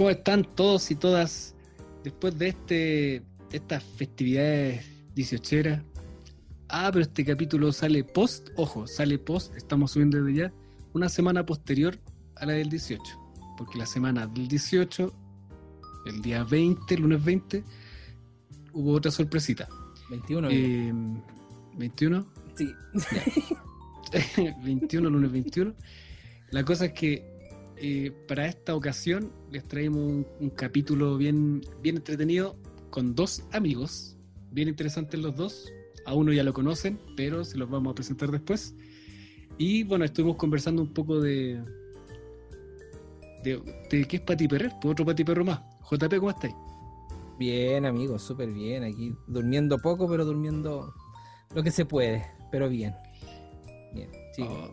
¿Cómo están todos y todas después de este estas festividades 18 Ah, pero este capítulo sale post, ojo, sale post, estamos subiendo desde ya, una semana posterior a la del 18. Porque la semana del 18, el día 20, lunes 20, hubo otra sorpresita. 21. Eh, 21. sí. 21, lunes 21. La cosa es que eh, para esta ocasión les traemos un, un capítulo bien, bien entretenido con dos amigos, bien interesantes los dos. A uno ya lo conocen, pero se los vamos a presentar después. Y bueno, estuvimos conversando un poco de. de, de qué es Pati Perrer, pues otro Pati Perro más. JP, ¿cómo estáis? Bien, amigos, súper bien. Aquí durmiendo poco, pero durmiendo lo que se puede, pero bien. Bien, sí. Oh,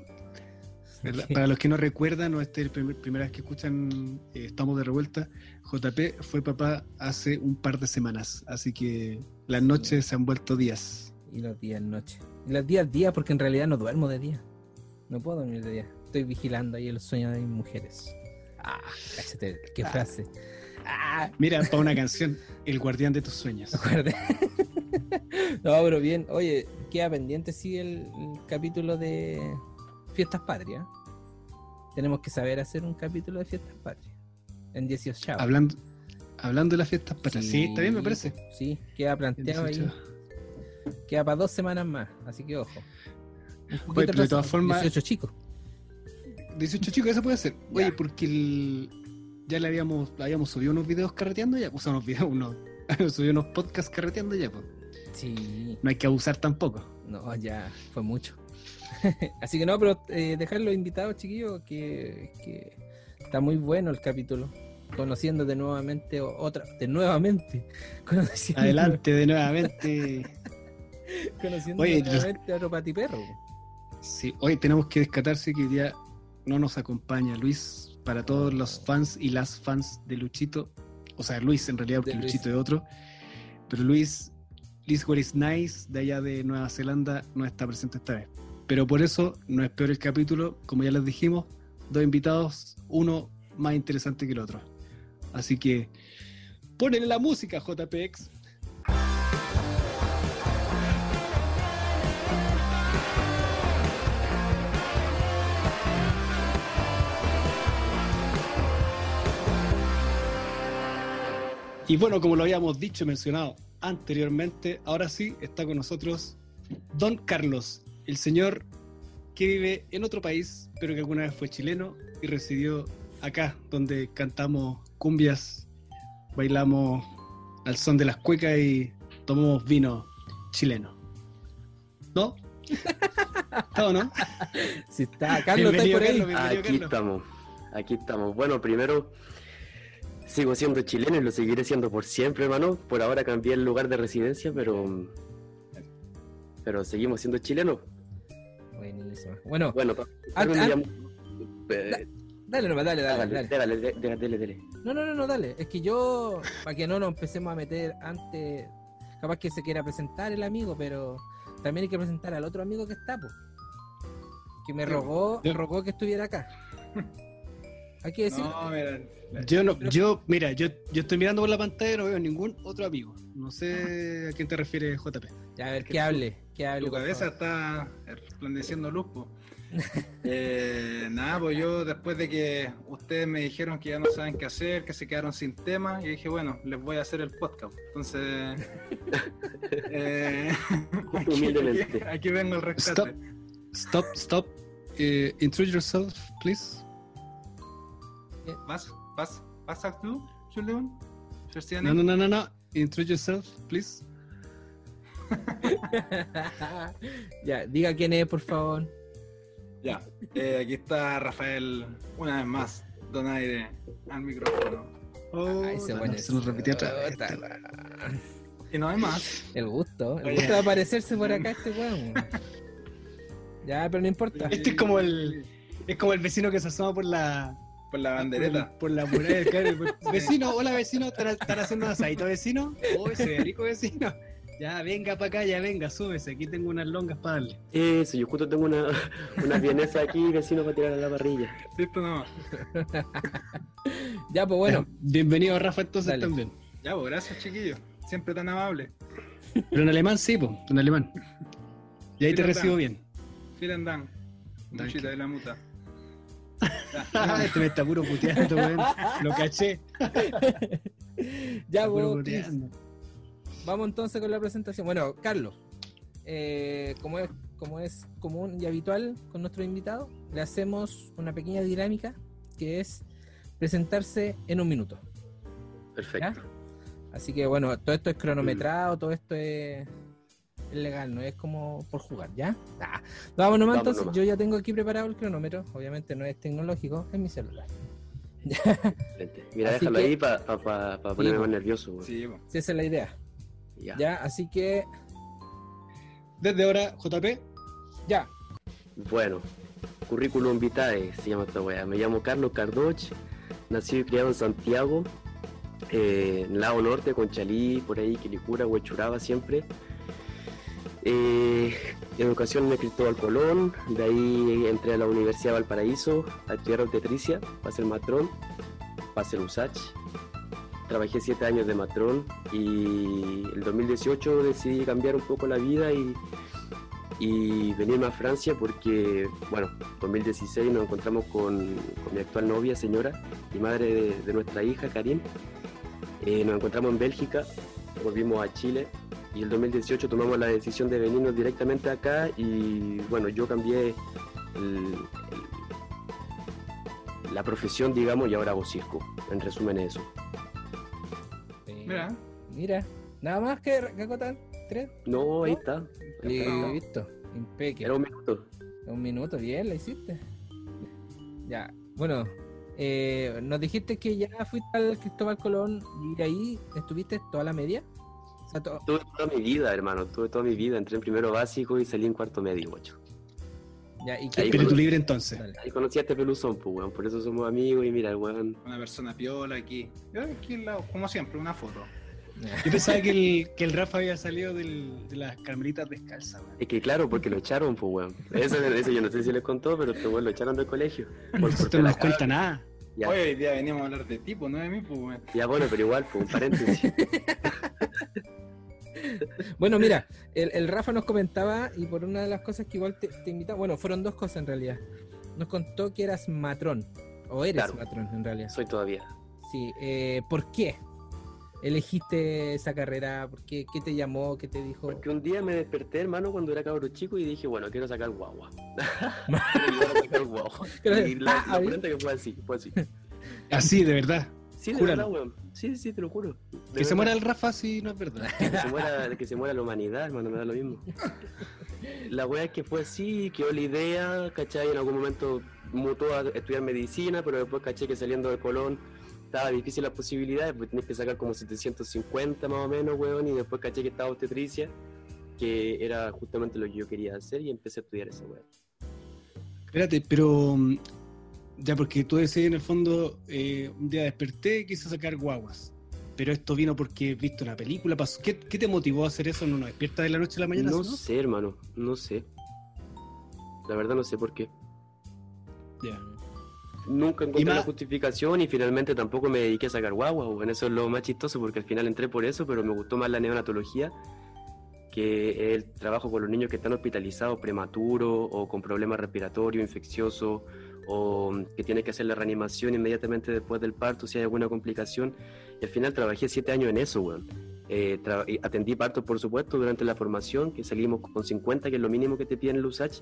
Para los que no recuerdan o esta es la primer- primera vez que escuchan, eh, estamos de revuelta. JP fue papá hace un par de semanas, así que las noches se han vuelto días. Y los días noche. Y los días día, porque en realidad no duermo de día. No puedo dormir de día. Estoy vigilando ahí el sueño de mis mujeres. Ah, qué Ah. frase. Ah, Mira, para una canción, El guardián de tus sueños. no, pero bien. Oye, queda pendiente sí el, el capítulo de Fiestas Patrias. Tenemos que saber hacer un capítulo de Fiestas Patrias. En 18 chavos. Hablando, hablando de las fiestas para sí, está bien, me parece. Sí, queda planteado ahí. 18. Queda para dos semanas más, así que ojo. Un poquito Oye, pero de todas formas- 18 chicos. 18 chicos, eso puede ser. Oye, Ya. porque el- ya le habíamos, habíamos subido unos videos carreteando ya, pues unos videos, unos, habíamos subido unos podcasts carreteando ya, pues. Sí, No hay que abusar tampoco. no, ya fue mucho. así que no, pero eh, dejar los invitados, chiquillos, que, que está muy bueno el capítulo. Conociendo de nuevamente otra, de nuevamente. Conociendo, Adelante de nuevamente. Conociendo Oye, nuevamente a otro patiperro. Sí, hoy tenemos que descatarse que hoy día no nos acompaña Luis para todos los fans y las fans de Luchito. O sea, Luis en realidad, porque De. Luchito es otro. Pero Luis, Luis What is Nice, de allá de Nueva Zelanda, no está presente esta vez. Pero por eso no es peor el capítulo, como ya les dijimos, dos invitados, uno más interesante que el otro. Así que ponele la música, JPX. Y bueno, como lo habíamos dicho, mencionado anteriormente, ahora sí está con nosotros Don Carlos, el señor que vive en otro país, pero que alguna vez fue chileno y residió acá, donde cantamos cumbias, bailamos al son de las cuecas y tomamos vino chileno. ¿No? ¿Está o no? Si está, Carlos, ¿está por ahí? Carlos, Aquí Carlos. estamos, aquí estamos. Bueno, primero sigo siendo chileno y lo seguiré siendo por siempre, hermano. Por ahora cambié el lugar de residencia, pero pero seguimos siendo chilenos. Buenísimo. Bueno, Bueno, me eh, dale nomás, dale, dale, dale, dale. dale, dale, dale, dale. No, no, no, no, dale. Es que yo, para que no nos empecemos a meter antes, capaz que se quiera presentar el amigo, pero también hay que presentar al otro amigo que está, pues. Que me rogó, yo- rogó que estuviera acá. Hay que decir, No, mira, Yo no, yo, mira, yo, yo estoy mirando por la pantalla y no veo ningún otro amigo. No sé a quién te refieres, JP. ya, a ver, que hable, que hable. tu cabeza favor. está resplandeciendo luz. po. Eh, nada, pues yo después de que ustedes me dijeron que ya no saben qué hacer, que se quedaron sin tema, yo dije, bueno, les voy a hacer el podcast. Entonces, eh, aquí, Humildemente. aquí- aquí vengo el rescate. Stop, stop. Eh, introduce yourself, please. ¿Vas? ¿Vas? ¿Vas tú, Julián? No, no, no, no, no. Introduce yourself, please. ya, diga quién es, por favor. Ya, eh, aquí está Rafael, una vez más, donaire al micrófono. Oh, Ay, ese no, bueno se nos repitió otra vez. Y no hay más. El gusto, el Oye. gusto de aparecerse por acá este weón. Ya, pero no importa. Este es como el, es como el vecino que se asoma por la, Por la bandereta. por, por la muralla. claro, Vecino, hola vecino, ¿están, están haciendo un asadito vecino? Oh, ese rico vecino. Ya, venga para acá, ya venga, súbese. Aquí tengo unas longas para darle. Eso, yo justo tengo una, una vienesa aquí, vecino, para tirar a la parrilla. Listo, no. Ya, pues bueno. Bienvenido, Rafa, entonces Dale. también. Ya, pues gracias, chiquillos. Siempre tan amable. Pero en alemán sí, pues, en alemán. Y ahí te recibo Dank. bien. Vielen Dank. Muchita de la muta. Ah, este me está puro puteando, weón. Lo caché. Ya, Está vamos entonces con la presentación. Bueno, Carlos, eh, como, es, como es común y habitual con nuestro invitado, le hacemos una pequeña dinámica que es presentarse en un minuto. Perfecto. Así que bueno, todo esto es cronometrado, todo esto es, legal, no es como por jugar, ¿ya? Vamos nomás, Vamos entonces nomás. yo ya tengo aquí preparado el cronómetro, obviamente no es tecnológico, es mi celular. Excelente. Mira, Así déjalo que- ahí para ponerme po. más nervioso. Sí. Si esa es la idea, Ya. ¿ya? Así que, Desde ahora, JP. ya, Bueno, currículum vitae se llama esta weá. Me llamo Carlos Cardoch, nacido y criado en Santiago, eh, en Lago Norte, Conchalí, por ahí, Quilicura, Huechuraba siempre. Eh, educación en Cristóbal Colón, de ahí entré a la Universidad de Valparaíso a estudiar obstetricia, para ser matrón, para ser USACH. Trabajé siete años de matrón y el 2018 decidí cambiar un poco la vida y venirme a Francia porque, bueno, 2016 nos encontramos con, mi actual novia, señora, y madre de, nuestra hija, Karim. Eh, nos encontramos en Bélgica, volvimos a Chile y el 2018 tomamos la decisión de venirnos directamente acá y, bueno, yo cambié la profesión, digamos, y ahora hago. En resumen, eso. Mira, mira, nada más que, acotar, tres, No, ahí está. Ahí está. listo, impecable. Era un minuto. Un minuto, bien, la hiciste. Ya, bueno, eh, nos dijiste que ya fuiste al Cristóbal Colón y ahí estuviste toda la media. O sea, to- Tuve toda mi vida, hermano, tuve toda mi vida. Entré en primero básico y salí en cuarto medio, guacho. Ya, ¿y Espíritu libre entonces. Dale. Ahí conocí a este peluzón, pues, weón. Por eso somos amigos y mira, weón. una persona piola aquí. Yo aquí al lado, como siempre, una foto. Yo pensaba que el, que el Rafa había salido del- de las carmelitas descalzas, weón. Es que claro, porque lo echaron, pues, weón. Eso, eso yo no sé si les contó, pero este weón lo echaron del colegio. Por, no la nos cuenta nada. Ya, Hoy día veníamos a hablar de tipo, no de mí, pues, weón. ya, bueno, pero igual, pues, un paréntesis. Bueno, mira, el, el Rafa nos comentaba y por una de las cosas que igual te, te invitaba, bueno, fueron dos cosas en realidad. Nos contó que eras matrón, o eres Claro. matrón en realidad. Soy todavía. Sí, eh, ¿por qué elegiste esa carrera? ¿Por qué? ¿Qué te llamó? ¿Qué te dijo? Porque un día me desperté, hermano, cuando era cabro chico y dije, bueno, quiero sacar guagua. quiero sacar guagua. Y la, Ah, la que fue así, fue así. Así, de verdad. Sí, de Júralo. verdad, weón. Sí, sí, te lo juro. De Que se muera el Rafa si no es verdad. que se muera, que se muera la humanidad, hermano, me da lo mismo. La wea es que fue así, quedó la idea, ¿cachai? En algún momento mutó a estudiar medicina, pero después caché que saliendo de Colón estaba difícil las posibilidades, pues tenés que sacar como 750 más o menos, weón, y después caché que estaba obstetricia, que era justamente lo que yo quería hacer y empecé a estudiar esa wea. Espérate, pero ya porque tú decís en el fondo, eh, un día desperté y quise sacar guaguas. Pero esto vino porque viste una película, pasó. ¿Qué, qué te motivó a hacer eso? ¿No nos despierta de la noche a la mañana? No ¿sí, sé, hermano, no sé. La verdad no sé por qué. Ya. Nunca encontré más- la justificación y finalmente tampoco me dediqué a sacar guagua, bueno, eso es lo más chistoso porque al final entré por eso, pero me gustó más la neonatología, que el trabajo con los niños que están hospitalizados prematuros o con problemas respiratorios, infecciosos, o que tienes que hacer la reanimación inmediatamente después del parto si hay alguna complicación. Y al final trabajé siete años en eso, weón. Eh, atendí partos, por supuesto, durante la formación, que salimos con 50, que es lo mínimo que te piden en el USACH,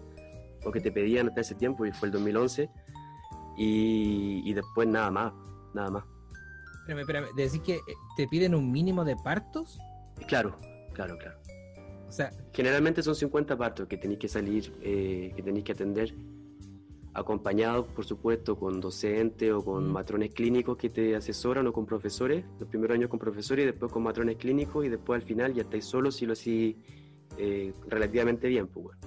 o que te pedían hasta ese tiempo, y fue el 2011 y, y después nada más, nada más. Espérame, espérame, de decir que eh, te piden un mínimo de partos. Claro, claro, claro. O sea, Generalmente son 50 partos que tenéis que salir, eh, que tenéis que atender, acompañados, por supuesto, con docentes o con Mm. matrones clínicos que te asesoran o con profesores, los primeros años con profesores y después con matrones clínicos y después al final ya estáis solos si lo así relativamente bien, pues, bueno.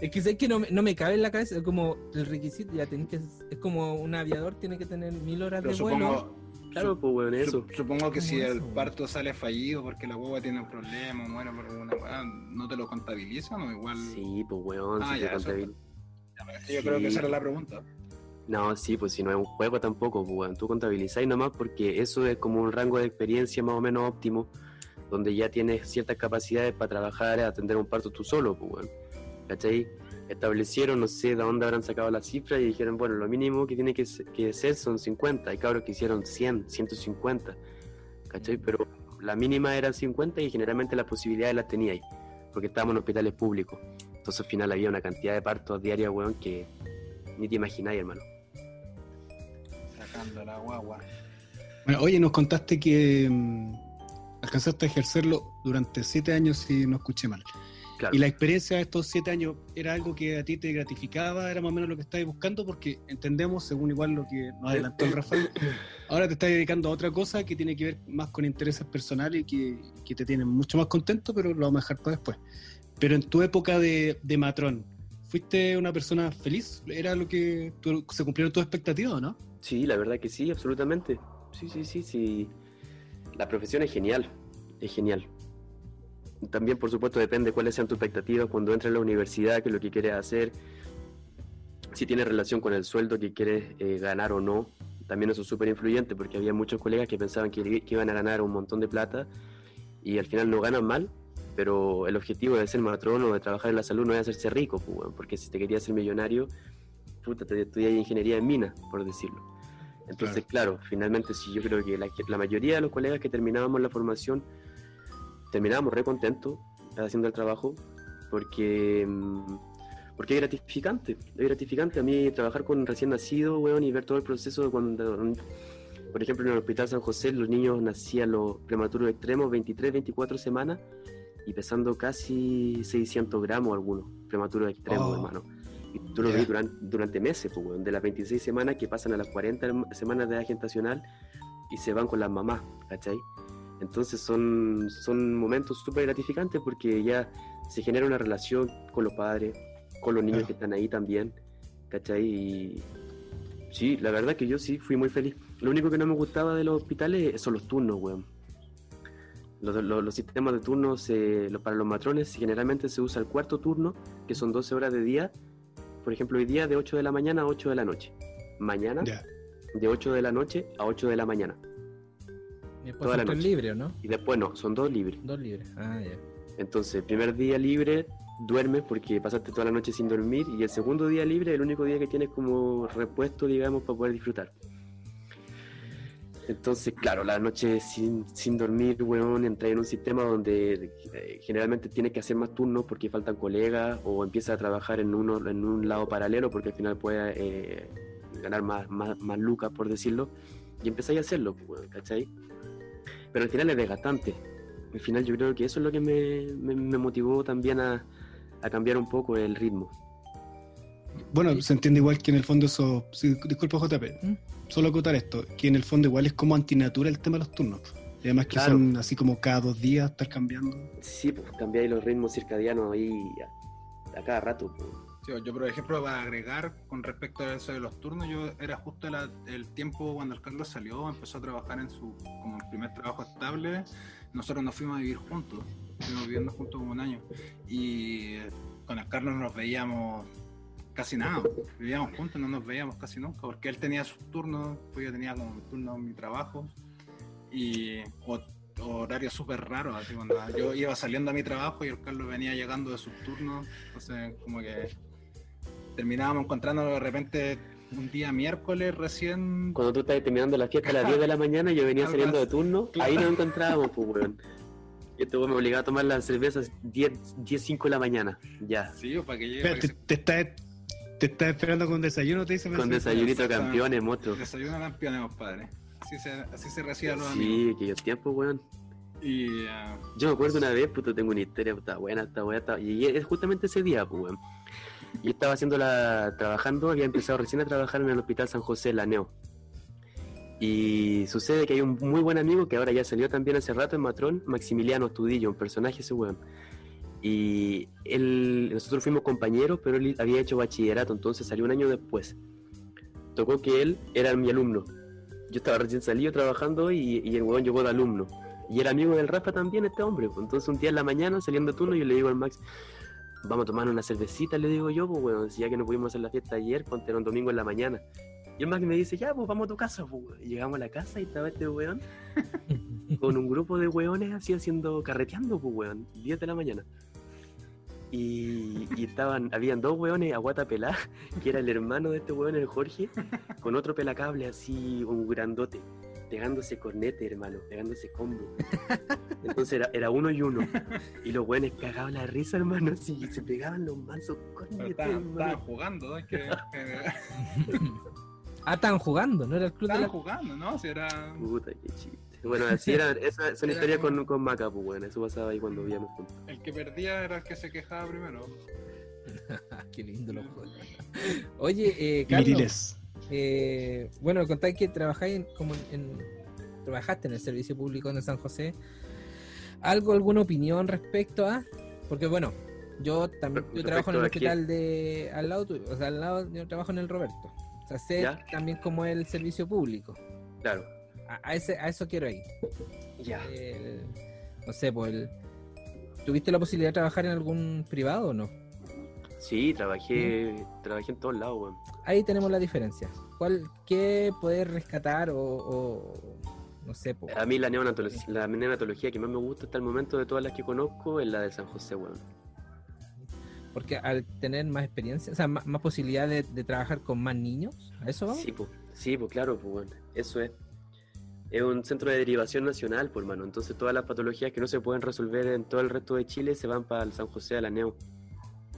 es que sé que no, me- no me cabe en la cabeza, es como el requisito, ya tenés que, es como un aviador tiene que tener mil horas Pero de vuelo. supongo, Claro, pues weón, eso. Sup- Supongo que ¿Cómo si eso, el parto sale fallido porque la hueva tiene un problema, muere por alguna weá, ¿no te lo contabilizan o igual? Sí, pues weón, Ah, si ya, te eso- Yo creo que esa era la pregunta. No, sí, pues si no es un juego tampoco, pues. Tú contabilizáis nomás porque eso es como un rango de experiencia más o menos óptimo, donde ya tienes ciertas capacidades para trabajar, atender un parto tú solo, pues. ¿Cachai? Establecieron, no sé de dónde habrán sacado la cifra y dijeron, bueno, lo mínimo que tiene que, que ser son 50. Hay cabros que hicieron 100, 150. ¿Cachai? Pero la mínima era 50 y generalmente las posibilidades las teníais, porque estábamos en hospitales públicos. Entonces al final había una cantidad de partos diarios, weón, que ni te imagináis, hermano. Sacando la guagua. Bueno, oye, nos contaste que mm, alcanzaste a ejercerlo durante siete años, si no escuché mal. Claro. ¿Y la experiencia de estos siete años era algo que a ti te gratificaba? ¿Era más o menos lo que estabas buscando? Porque entendemos, según igual lo que nos adelantó el Rafael, ahora te estás dedicando a otra cosa que tiene que ver más con intereses personales y que, que te tienen mucho más contento, pero lo vamos a dejar para después. Pero en tu época de, de matrón, ¿fuiste una persona feliz? ¿Era lo que se cumplieron tus expectativas no? Sí, la verdad que sí, absolutamente. Sí, sí, sí, sí. La profesión es genial, es genial. También, por supuesto, depende cuáles sean tus expectativas cuando entres a la universidad, qué es lo que quieres hacer, si tiene relación con el sueldo que quieres eh, ganar o no. También eso es súper influyente porque había muchos colegas que pensaban que, que iban a ganar un montón de plata y al final no ganan mal, pero el objetivo de ser matrón o de trabajar en la salud no es hacerse rico, pues, porque si te querías ser millonario, puta, te estudias ingeniería en mina, por decirlo. Entonces, claro, finalmente sí, yo creo que la, la mayoría de los colegas que terminábamos la formación, terminábamos re contentos haciendo el trabajo, porque, mm, porque es gratificante, es gratificante a mí trabajar con recién nacido, weón, y ver todo el proceso de cuando, por ejemplo, en el Hospital San José los niños nacían los prematuros extremos, 23, 24 semanas, y pesando casi 600 gramos algunos, prematuros extremos, Oh. hermano. Y tú lo Ya. ves durante, durante meses, pues, de las 26 semanas que pasan a las 40 semanas de edad gestacional y se van con las mamás, ¿cachai? Entonces son, son momentos súper gratificantes porque ya se genera una relación con los padres, con los niños Claro. que están ahí también, ¿cachai? Y sí, la verdad que yo sí fui muy feliz. Lo único que no me gustaba de los hospitales son los turnos, weón. Los, los- los sistemas de turnos eh, para los matrones generalmente se usa el cuarto turno, que son 12 horas de día. Por ejemplo, hoy día de 8 de la mañana a 8 de la noche. Mañana de 8 de la noche a 8 de la mañana. Y después Toda la tres noche. libres, ¿no? Y después no, son dos libres. Dos libres. Ah, ya. Entonces, primer día libre, duermes porque pasaste toda la noche sin dormir. Y el segundo día libre, el único día que tienes como repuesto, digamos, para poder disfrutar. Entonces, claro, la noche sin, sin dormir, weón, entras en un sistema donde eh, generalmente tienes que hacer más turnos porque faltan colegas o empiezas a trabajar en, uno, en un lado paralelo porque al final puedes eh, ganar más, más, más lucas, por decirlo, y empezáis a hacerlo, weón, ¿cachai? Pero al final es desgastante. Al final yo creo que eso es lo que me, me- me motivó también a, a cambiar un poco el ritmo. Bueno, se entiende igual que en el fondo eso. sí, disculpa, JP. ¿Mm? Solo acotar esto: que en el fondo igual es como antinatura el tema de los turnos. Y además que Claro. son así como cada dos días estar cambiando. Sí, pues cambiáis los ritmos circadianos ahí a, a cada rato. pues. Sí, yo, por ejemplo, para agregar con respecto a eso de los turnos, yo era justo la- el tiempo cuando el Carlos salió, empezó a trabajar en su como primer trabajo estable. Nosotros nos fuimos a vivir juntos, estuvimos viviendo juntos como un año. Y eh, con el Carlos nos veíamos casi nada, vivíamos juntos, no nos veíamos casi nunca, porque él tenía sus turnos, pues yo tenía como mi turno en mi trabajo. Y o- horarios súper raros, así cuando yo iba saliendo a mi trabajo y el Carlos venía llegando de sus turnos, entonces como que terminábamos encontrándonos de repente un día miércoles recién. Cuando tú estabas terminando la fiesta a las 10 de la mañana, yo venía saliendo de turno, Claro. ahí nos encontrábamos, pues, weón. Y este weón me obligaba a tomar las cervezas 10, 10, 5 de la mañana, ya. Sí, para que llegue. Espera, para que te, te está, te está esperando con desayuno, te dice. Con desayunito de exactamente. campeones, se desayuno campeones, compadre. Así se, así se recibe a los Sí, amigos. aquellos tiempos, weón. Y ah, Yo me acuerdo una vez, puto, tengo una historia, puta buena, está buena, está... y es justamente ese día, pues, weón. Yo estaba haciendo la... trabajando, había empezado recién a trabajar en el Hospital San José, la NEO. Y sucede que hay un muy buen amigo que ahora ya salió también hace rato en Matrón, Maximiliano Estudillo, un personaje ese weón. Y él, nosotros fuimos compañeros, pero él había hecho bachillerato, entonces salió un año después. Tocó que él era mi alumno. yo estaba recién salido trabajando y, y el weón llegó de alumno. Y era amigo del Rafa también, este hombre. pues. Entonces un día en la mañana, saliendo de turno, yo le digo al Max, vamos a tomar una cervecita, le digo yo, pues si ya que no pudimos hacer la fiesta ayer, ponte un domingo en la mañana. Y el Max me dice, ya, pues vamos a tu casa, pues. Y llegamos a la casa y estaba este weón con un grupo de weones así haciendo, carreteando, pues weón, 10 de la mañana. Y, y estaban, habían dos weones a guata pelá, que era el hermano de este weón, el Jorge, con otro pelacable así, un grandote, pegándose cornete, hermano, pegándose combo. Entonces era, era uno y uno. Y los weones cagaban la risa, hermano, así, se pegaban los mansos cornetes, estaban, jugando, ¿no? Es que, eh, Ah, estaban jugando, ¿no era el club de estaban la... jugando, ¿no? Si era. Puta, qué chiste. Bueno, así era, esa son Era historias como- con, con Maca, pues bueno, eso pasaba ahí cuando vivíamos juntos. El que perdía era el que se quejaba primero. Qué lindo los juegos. Oye, eh, Carlos, Miriles. eh, bueno, contáis que trabajáis en, como en, trabajaste en el servicio público en San José. ¿Algo, alguna opinión respecto a? Porque bueno, yo también yo trabajo en el hospital de al lado tuyo, o sea, al lado yo trabajo en el Roberto. O sea, sé ¿Ya? también cómo es el servicio público. Claro. A, ese, a eso quiero ir. Ya. El- no sé, pues el- ¿Tuviste la posibilidad de trabajar en algún privado o no? Sí, trabajé, trabajé en todos lados, weón. Ahí tenemos la diferencia. ¿Cuál, ¿Qué poder rescatar o, o- no sé, po, A mí la neonatología, la neonatología que más me gusta hasta el momento de todas las que conozco es la de San José, weón. porque al tener más experiencia, o sea, más, más posibilidad de, de trabajar con más niños, ¿a eso vamos? Sí, pues, sí, claro, pues bueno, eso es. Es un centro de derivación nacional, pues hermano. Entonces todas las patologías que no se pueden resolver en todo el resto de Chile se van para el San José a la Neo.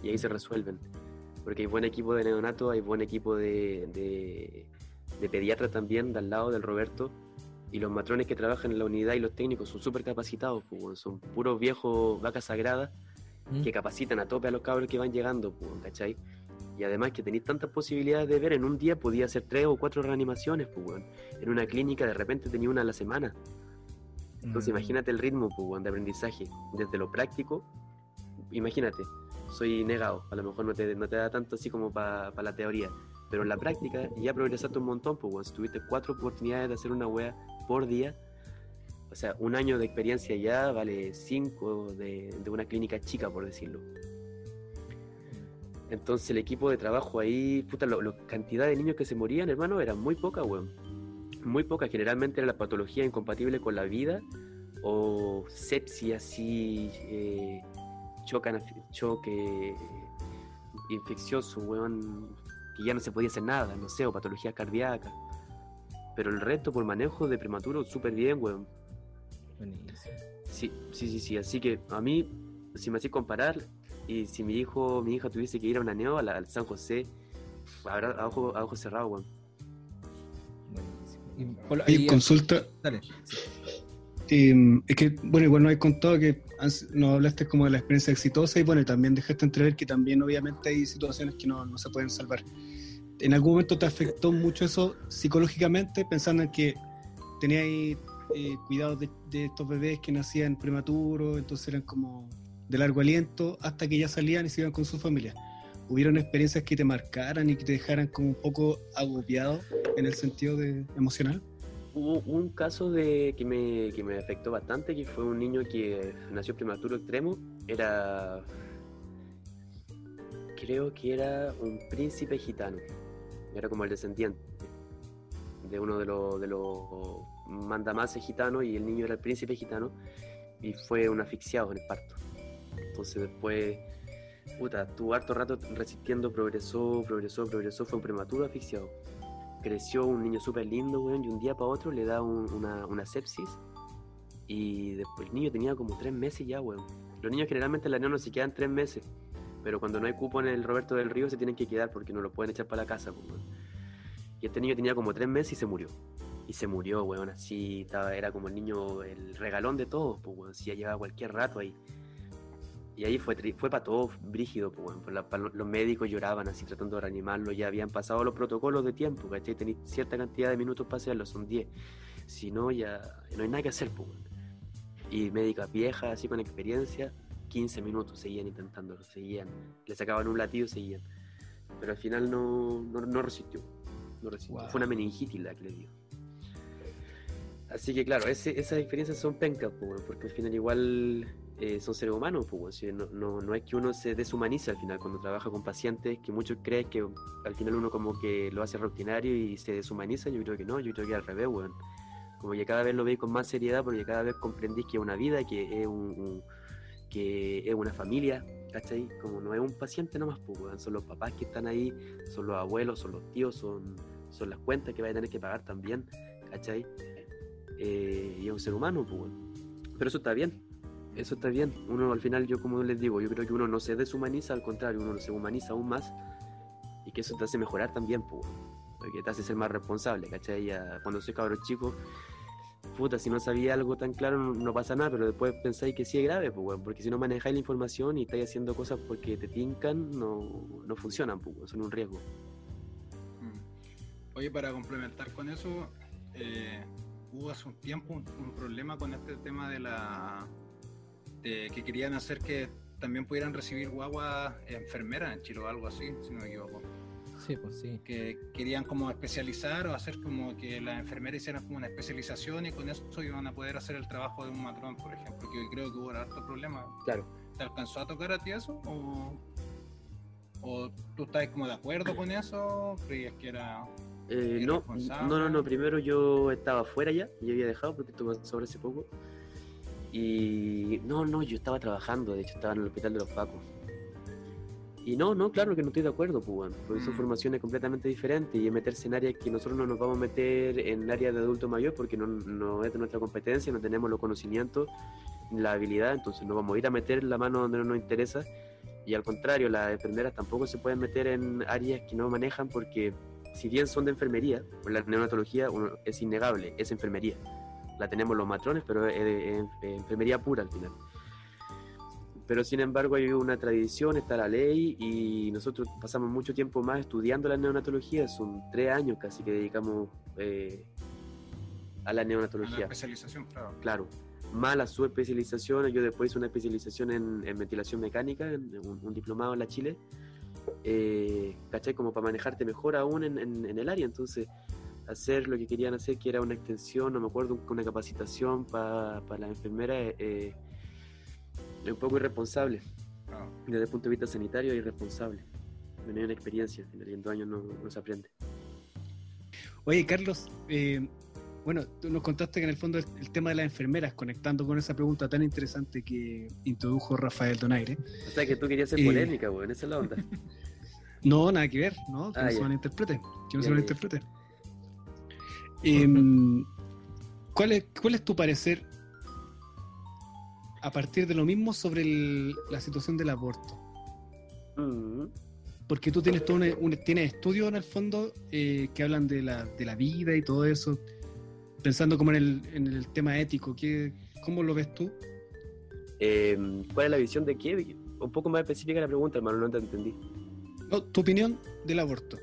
Y ahí se resuelven. Porque hay buen equipo de neonato, hay buen equipo de, de, de pediatra también, de al lado del Roberto. Y los matrones que trabajan en la unidad y los técnicos son súper capacitados, pues, son puros viejos vacas sagradas ¿Mm? que capacitan a tope a los cabros que van llegando, pues, ¿cachai? Y además que tenéis tantas posibilidades de ver, en un día podía hacer tres o cuatro reanimaciones, pues, weón. En una clínica de repente tenía una a la semana. Entonces Mm. imagínate el ritmo, pues, weón, de aprendizaje. Desde lo práctico, imagínate, soy negado, a lo mejor no te, no te da tanto así como para la teoría. Pero en la práctica ya progresaste un montón, pues, weón. Si tuviste cuatro oportunidades de hacer una wea por día, o sea, un año de experiencia ya vale cinco de, de una clínica chica, por decirlo. Entonces el equipo de trabajo ahí, puta, la cantidad de niños que se morían, hermano, era muy poca, weón. Muy poca. Generalmente era la patología incompatible con la vida o sepsia así, eh, choque, anaf- choque infeccioso, weón, que ya no se podía hacer nada, no sé, o patología cardíaca. Pero el resto por manejo de prematuro, súper bien, weón. Buenísimo. Sí, sí, sí, sí. Así que a mí, si me hacía comparar, y si mi hijo, mi hija tuviese que ir a una neo, a la- al San José, habrá a ojo, a ojo cerrado, weón. Buenísimo. Y y- consulta. dale, sí. eh, es que, bueno, igual nos has contado que has- nos hablaste como de la experiencia exitosa y bueno, también dejaste entrever que también obviamente hay situaciones que no, no se pueden salvar. ¿En algún momento te afectó mucho eso psicológicamente, pensando en que teníais eh, cuidados de, de estos bebés que nacían prematuros, entonces eran como de largo aliento, hasta que ya salían y se iban con su familia? ¿Hubieron experiencias que te marcaran y que te dejaran como un poco agobiado en el sentido de emocional? Hubo un caso de que me, que me afectó bastante, que fue un niño que nació prematuro extremo. Era. Creo que era un príncipe gitano. Era como el descendiente de uno de los, de los mandamases gitanos y el niño era el príncipe gitano y fue un asfixiado en el parto. Entonces después, puta, tuvo harto rato resistiendo, progresó, progresó, progresó, fue un prematuro asfixiado creció un niño súper lindo, weón, y un día para otro le da un- una, una sepsis. Y después el niño tenía como tres meses ya, weón. Los niños generalmente en la no se quedan tres meses, pero cuando no hay cupo en el Roberto del Río se tienen que quedar porque no lo pueden echar para la casa, pues, weón. Y este niño tenía como tres meses y se murió. Y se murió, weón, así, estaba, era como el niño, el regalón de todos, pues, weón, si ya llevaba cualquier rato ahí. Y ahí fue, fue para todos brígido, pues, la- los médicos lloraban así tratando de reanimarlo, ya habían pasado los protocolos de tiempo, ¿cachai? Tenéis cierta cantidad de minutos para hacerlo, son 10. Si no, ya no hay nada que hacer, pues. Y médicas viejas, así con experiencia, 15 minutos seguían intentándolo, seguían, le sacaban un latido, seguían. Pero al final no, no, no resistió, no resistió. Wow. Fue una meningitis la que le dio. Así que claro, ese- esas experiencias son pencas, pues, porque al final igual eh, son seres humanos, pues, no, no, no es que uno se deshumanice al final cuando trabaja con pacientes, que muchos creen que al final uno como que lo hace rutinario y se deshumaniza, yo creo que no, yo creo que al revés, weón. Como que cada vez lo veis con más seriedad porque cada vez comprendís que es una vida, que es un, un- que es una familia, ¿cachai? Como no es un paciente nomás, pues, son los papás que están ahí, son los abuelos, son los tíos, son, son las cuentas que vais a tener que pagar también, ¿cachai? Eh, y es un ser humano, pues, weón. Pero eso está bien, eso está bien. Uno al final, yo como les digo, yo creo que uno no se deshumaniza, al contrario, uno se humaniza aún más y que eso te hace mejorar también, pues, porque te hace ser más responsable, ¿cachai? Cuando soy cabrón chico, puta, si no sabía algo tan claro no, pasa nada, pero después pensáis que sí es grave, pues, porque si no manejáis la información y estáis haciendo cosas porque te tincan, no, no funcionan, pues, son un riesgo. Mm. Oye, para complementar con eso, eh, hubo hace un tiempo un problema con este tema de la de que querían hacer que también pudieran recibir guaguas enfermeras en Chile o algo así, si no me equivoco. Sí, pues sí. Que querían como especializar o hacer como que las enfermeras hicieran como una especialización y con eso iban a poder hacer el trabajo de un matrón, por ejemplo, que creo que hubo harto problema. Claro. ¿Te alcanzó a tocar a ti eso? ¿O, o tú estás como de acuerdo con eso? ¿Creías que era.? Eh, no, no, no, no, primero yo estaba afuera ya, yo había dejado porque pasó sobre hace poco. Y no, no, yo estaba trabajando, de hecho estaba en el hospital de los Pacos. Y no, no, claro que no estoy de acuerdo, pues, weón, porque son Mm. formaciones completamente diferentes y meterse en áreas que nosotros no nos vamos a meter en áreas de adulto mayor porque no, no es de nuestra competencia, no tenemos los conocimientos, la habilidad, entonces no vamos a ir a meter la mano donde no nos interesa. Y al contrario, las enfermeras tampoco se pueden meter en áreas que no manejan porque si bien son de enfermería, la neonatología es innegable, es enfermería. La tenemos los matrones, pero es, es- es enfermería pura al final. Pero sin embargo hay una tradición, está la ley y nosotros pasamos mucho tiempo más estudiando la neonatología, son tres años casi que dedicamos eh, a la a la neonatología especialización, claro. claro, más la subespecialización, yo después hice una especialización en, en ventilación mecánica, en un, un diplomado en la Chile, eh, ¿cachai? Como para manejarte mejor aún en, en- en el área, entonces hacer lo que querían hacer, que era una extensión, no me acuerdo, una capacitación para la enfermera, eh, es un poco irresponsable, claro. desde el punto de vista sanitario, irresponsable. No hay una experiencia, en dos años no, no se aprende. Oye, Carlos, eh, bueno, tú nos contaste que en el fondo el, el tema de las enfermeras, conectando con esa pregunta tan interesante que introdujo Rafael Donaire. O sea que tú querías ser Eh, polémica, weón, esa es la onda. No, nada que ver, ¿no? Que Ah, no se ya. malinterprete. Que no Ya, se ya, malinterprete. Em, ¿cuál, es, ¿Cuál es tu parecer a partir de lo mismo sobre el- la situación del aborto? Mm. Porque tú tienes todo un- tienes estudios en el fondo eh, que hablan de la, de la vida y todo eso, pensando como en el, en el tema ético, ¿qué, ¿cómo lo ves tú? Eh, ¿Cuál es la visión de qué? Un poco más específica la pregunta, hermano, no te entendí. No, tu opinión del aborto.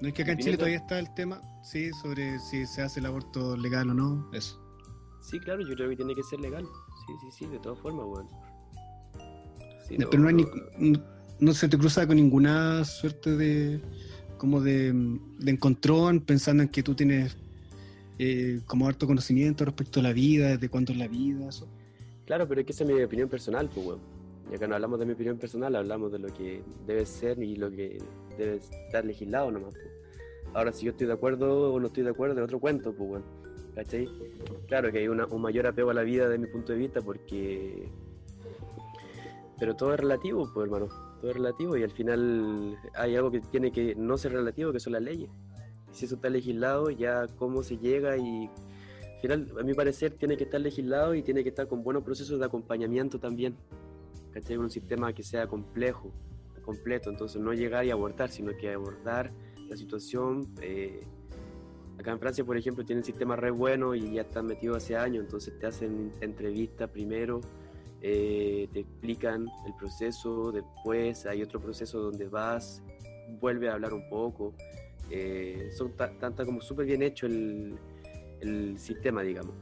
No es que acá en Chile todavía está el tema, sí, sobre si se hace el aborto legal o no, eso. Sí, claro, yo creo que tiene que ser legal. Sí, sí, sí, de todas formas, weón. Sí, Pero no, hay ni- no, no se te cruza con ninguna suerte de como de, de encontrón pensando en que tú tienes eh, como harto conocimiento respecto a la vida, de cuánto es la vida, eso. Claro, pero es que esa es mi opinión personal, pues, weón. Y acá no hablamos de mi opinión personal, hablamos de lo que debe ser y lo que debe estar legislado nomás, pues. Ahora, si yo estoy de acuerdo o no estoy de acuerdo, es otro cuento, pues, weón. ¿Cachai? Claro que hay una- un mayor apego a la vida de mi punto de vista porque... Pero todo es relativo, pues, hermano. Todo es relativo y al final hay algo que tiene que no ser relativo, que son las leyes. Si eso está legislado, ya cómo se llega y al final, a mi parecer, tiene que estar legislado y tiene que estar con buenos procesos de acompañamiento también. ¿Cachai? Un sistema que sea complejo, completo. Entonces, no llegar y abortar, sino que abordar la situación. eh, acá en Francia, por ejemplo, tienen sistemas re buenos y ya están metidos hace años. Entonces, te hacen entrevistas primero, eh, te explican el proceso, después hay otro proceso donde vas, vuelve a hablar un poco. Eh, son ta- tanta como súper bien hecho el, el sistema, digamos.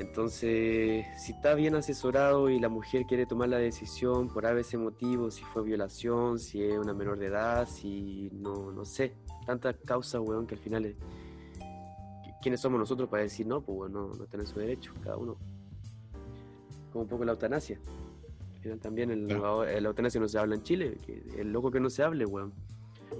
Entonces, si está bien asesorado y la mujer quiere tomar la decisión por ese motivo, si fue violación, si es una menor de edad, si no, no sé, tantas causas, weón, que al final es- ¿quiénes somos nosotros para decir no? Pues bueno, no, no tienen su derecho, cada uno. Como un poco la eutanasia. Al final también el, Claro. la eutanasia no se habla en Chile, que el loco que no se hable, weón.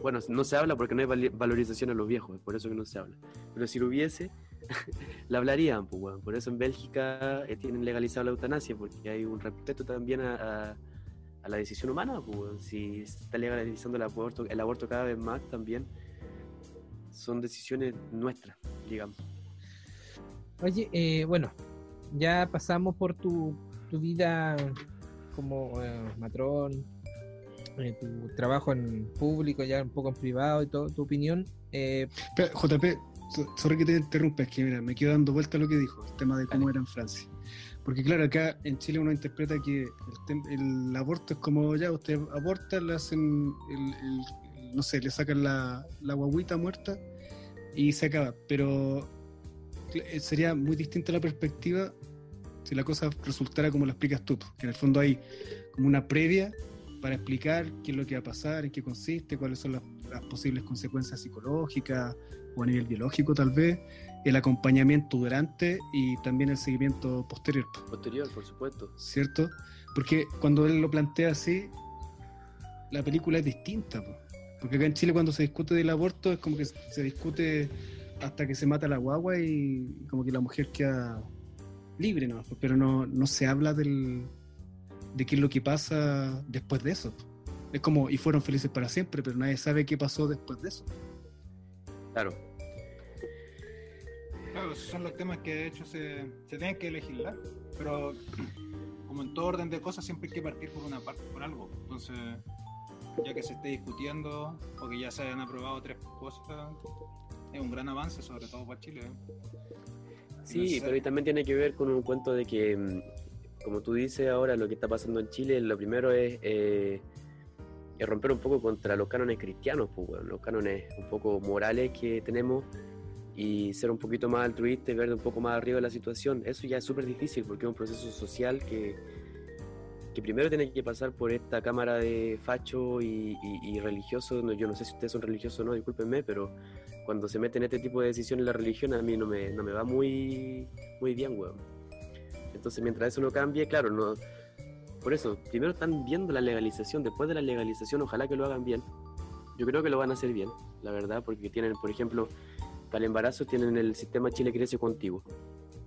Bueno, no se habla porque no hay valorización a los viejos, es por eso que no se habla. Pero si lo hubiese, la hablarían, pues. Por eso en Bélgica eh, tienen legalizado la eutanasia, porque hay un respeto también a, a- a la decisión humana, pues. Si se está legalizando el aborto, el aborto cada vez más también, son decisiones nuestras, digamos. Oye, eh, bueno, ya pasamos por tu, tu vida como eh, matrón, eh, tu trabajo en público, ya un poco en privado y todo, tu opinión. Eh, JP, sorry que te interrumpa, es que mira, me quedo dando vuelta a lo que dijo, el tema de cómo era en Francia. Porque claro, acá en Chile uno interpreta que el, el aborto es como ya, usted aborta, le hacen, el, el- no sé, le sacan la, la guaguita muerta y se acaba. Pero eh, sería muy distinta la perspectiva si la cosa resultara como lo explicas tú, que en el fondo hay como una previa para explicar qué es lo que va a pasar, en qué consiste, cuáles son las, las posibles consecuencias psicológicas o a nivel biológico tal vez, el acompañamiento durante y también el seguimiento posterior, po, Posterior, por supuesto. ¿cierto? Porque cuando él lo plantea así, la película es distinta, po. porque acá en Chile cuando se discute del aborto es como que se discute hasta que se mata la guagua y como que la mujer queda libre, ¿no? pero no, no se habla del, de qué es lo que pasa después de eso. Es como, y fueron felices para siempre, pero nadie sabe qué pasó después de eso. Claro. Claro, esos son los temas que de hecho se, se tienen que legislar, pero como en todo orden de cosas siempre hay que partir por una parte, por algo. Entonces, ya que se esté discutiendo o que ya se hayan aprobado tres cosas, es un gran avance, sobre todo para Chile. ¿eh? No Sí, pero también tiene que ver con un cuento de que, mm, como tú dices ahora, lo que está pasando en Chile, lo primero es, eh, es romper un poco contra los cánones cristianos, pues, weón, los cánones un poco morales que tenemos y ser un poquito más altruista y ver un poco más arriba de la situación. Eso ya es súper difícil porque es un proceso social que, que primero tiene que pasar por esta cámara de facho y, y, y religioso. No, yo no sé si ustedes son religiosos o no, discúlpenme, pero cuando se mete en este tipo de decisiones la religión a mí no me, no me va muy, muy bien, weón. Entonces mientras eso no cambie, claro, no... Por eso, primero están viendo la legalización, después de la legalización ojalá que lo hagan bien. Yo creo que lo van a hacer bien, la verdad, porque tienen, por ejemplo, para el embarazo tienen el sistema Chile Crece Contigo,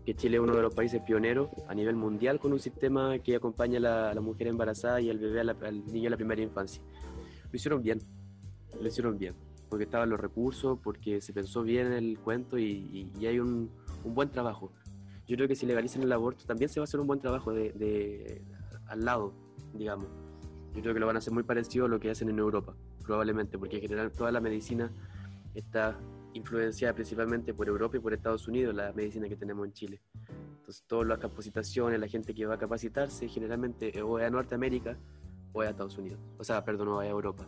que Chile es uno de los países pioneros a nivel mundial con un sistema que acompaña a la, la mujer embarazada y al bebé, a la- al niño a la primera infancia. Lo hicieron bien, lo hicieron bien, porque estaban los recursos, porque se pensó bien el cuento y, y- y hay un, un buen trabajo. Yo creo que si legalizan el aborto también se va a hacer un buen trabajo de, de- al lado, digamos. Yo creo que lo van a hacer muy parecido a lo que hacen en Europa, probablemente, porque en general toda la medicina está influenciada principalmente por Europa y por Estados Unidos, la medicina que tenemos en Chile. Entonces, todas las capacitaciones, la gente que va a capacitarse, generalmente o es a Norteamérica o es a Estados Unidos. O sea, perdón, o es a Europa.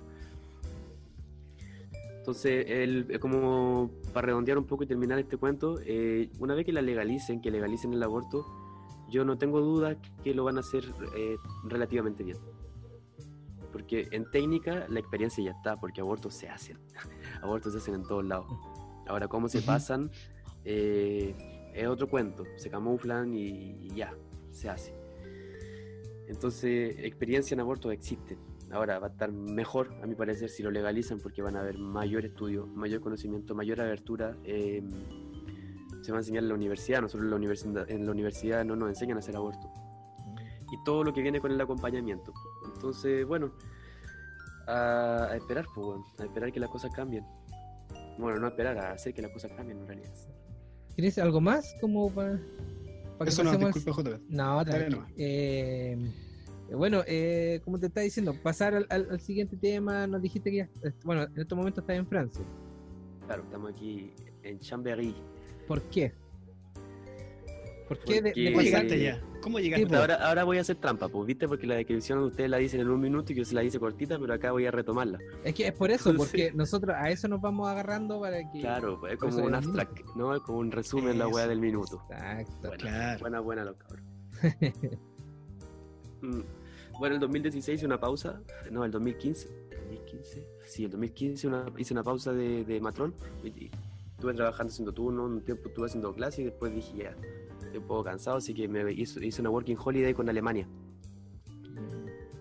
Entonces, el, eh, como para redondear un poco y terminar este cuento, eh, una vez que la legalicen, que legalicen el aborto, yo no tengo duda que lo van a hacer eh, relativamente bien. Porque en técnica la experiencia ya está, porque abortos se hacen. abortos se hacen en todos lados. Ahora, cómo se pasan eh, es otro cuento. Se camuflan y, y ya, se hace. Entonces, experiencia en abortos existe. Ahora va a estar mejor, a mi parecer, si lo legalizan, porque van a haber mayor estudio, mayor conocimiento, mayor abertura. eh, se va a enseñar en la universidad. Nosotros en la universidad, en la universidad no nos enseñan a hacer aborto. Y todo lo que viene con el acompañamiento. Entonces, bueno, a, a esperar, pues, bueno, a esperar que las cosas cambien. Bueno, no a esperar, a hacer que las cosas cambien en realidad. ¿Tienes algo más como para, para que Eso no, pasemos al- disculpa, JP. No, tranqui. nomás. Eh, bueno, eh, como te estaba diciendo, pasar al, al- al siguiente tema, nos dijiste que ya, eh, bueno, en este momento estás en Francia. Claro, estamos aquí en Chambéry. ¿Por qué? ¿Por qué de, de Porque- ¿Cómo pasar- llegaste ya? ¿Cómo llegaste? Sí, po. Ahora, ahora voy a hacer trampa, pues, ¿viste? Porque la descripción ustedes la dicen en un minuto y yo se la hice cortita, pero acá voy a retomarla. Es que es por eso, porque nosotros a eso nos vamos agarrando para que... Claro, pues, es como eso un abstract, ¿no? Es como un resumen la weá Eso. del minuto. Exacto. Buena, Claro. buena, buena, los cabros. Mm. Bueno, el 2016 hice una pausa, no, el 2015, 2015, sí, el 2015 una- hice una pausa de, de matrón, estuve trabajando haciendo turno, un tiempo estuve haciendo clases y después dije ya, estoy un poco cansado, así que me hice, hice una working holiday con Alemania.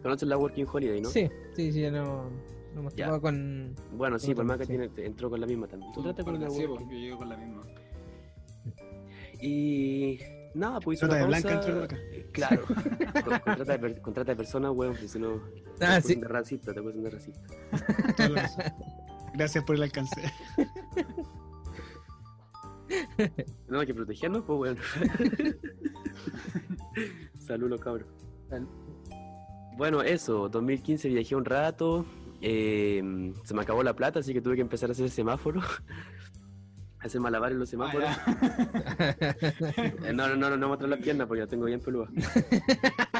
¿Conoces la working holiday, no? Sí, sí, sí, no, no hemos Ya. con... Bueno, sí, por más que tiene, entró con la misma también. Tú trata con la Sí, porque yo llego con la misma. Y nada, pues hice Trata una de blanca entró acá. Eh, Claro. Con- contrata, de per- contrata de personas, weón, si no. te Ah, acusan sí. de racista, te acusan de racista. Gracias por el alcance. No, hay que protegernos, pues, weón. Saludos, cabros. Bueno, eso, 2015 viajé un rato. eh, se me acabó la plata, así que tuve que empezar a hacer semáforo. hacer malabares en los semáforos. Ah, Eh, no, no, no, no, no mostrar las piernas porque la tengo bien peluda.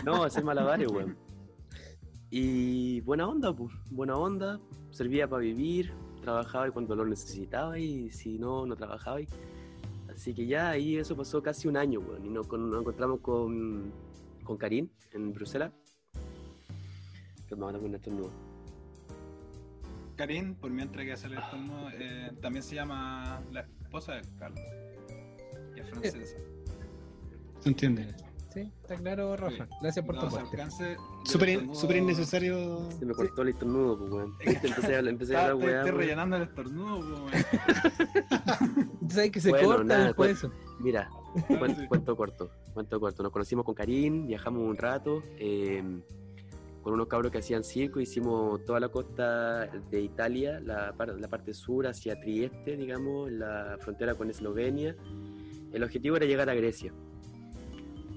No, hacer malabares, weón. Y buena onda, pues. Buena onda. Servía para vivir. Trabajaba y cuando lo necesitaba y si no, no trabajaba. y- Así que ya ahí eso pasó casi un año, weón. Y nos, con- nos encontramos con, con Karim en Bruselas. Que me van a poner estornudo. Karin, por mientras que hace el estornudo, eh, también se llama la esposa de Carlos. Y es francesa. ¿Se entiende? Sí, está claro, Rafa. Sí. Gracias por tu Dado su aporte. Súper innecesario. Se me cortó el estornudo, pues, weón. Empecé a, empecé a hablar, weá. estoy weón. rellenando el estornudo, po, weón. Sabes que se Bueno, corta nada, después eso. Mira, Cuen- sí. Cuento corto, cuento corto. Nos conocimos con Karim, viajamos un rato eh, con unos cabros que hacían circo, hicimos toda la costa de Italia, la, par- la parte sur hacia Trieste, digamos, la frontera con Eslovenia. El objetivo era llegar a Grecia.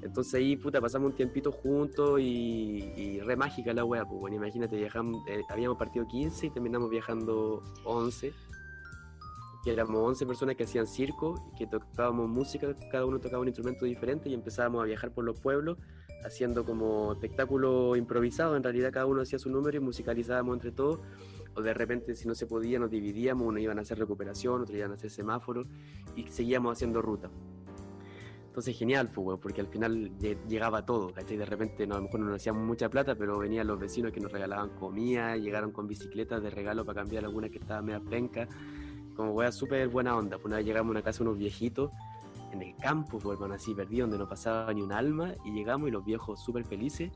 Entonces ahí, puta, pasamos un tiempito juntos y, y re mágica la wea, pues bueno, imagínate, viajamos, eh, habíamos partido 15 y terminamos viajando 11 que éramos 11 personas que hacían circo y que tocábamos música, cada uno tocaba un instrumento diferente y empezábamos a viajar por los pueblos haciendo como espectáculo improvisado, en realidad cada uno hacía su número y musicalizábamos entre todos, o de repente si no se podía nos dividíamos, unos iban a hacer recuperación, otros iban a hacer semáforo y seguíamos haciendo ruta. Entonces genial, pues, weón, porque al final lle- llegaba todo, ¿cachai? De repente no, a lo mejor no nos hacíamos mucha plata, pero venían los vecinos que nos regalaban comida, llegaron con bicicletas de regalo para cambiar algunas que estaban media penca como wea súper buena onda. Pues una vez llegamos a una casa de unos viejitos en el campo, pues, hermano, así perdido, donde no pasaba ni un alma, y llegamos y los viejos súper felices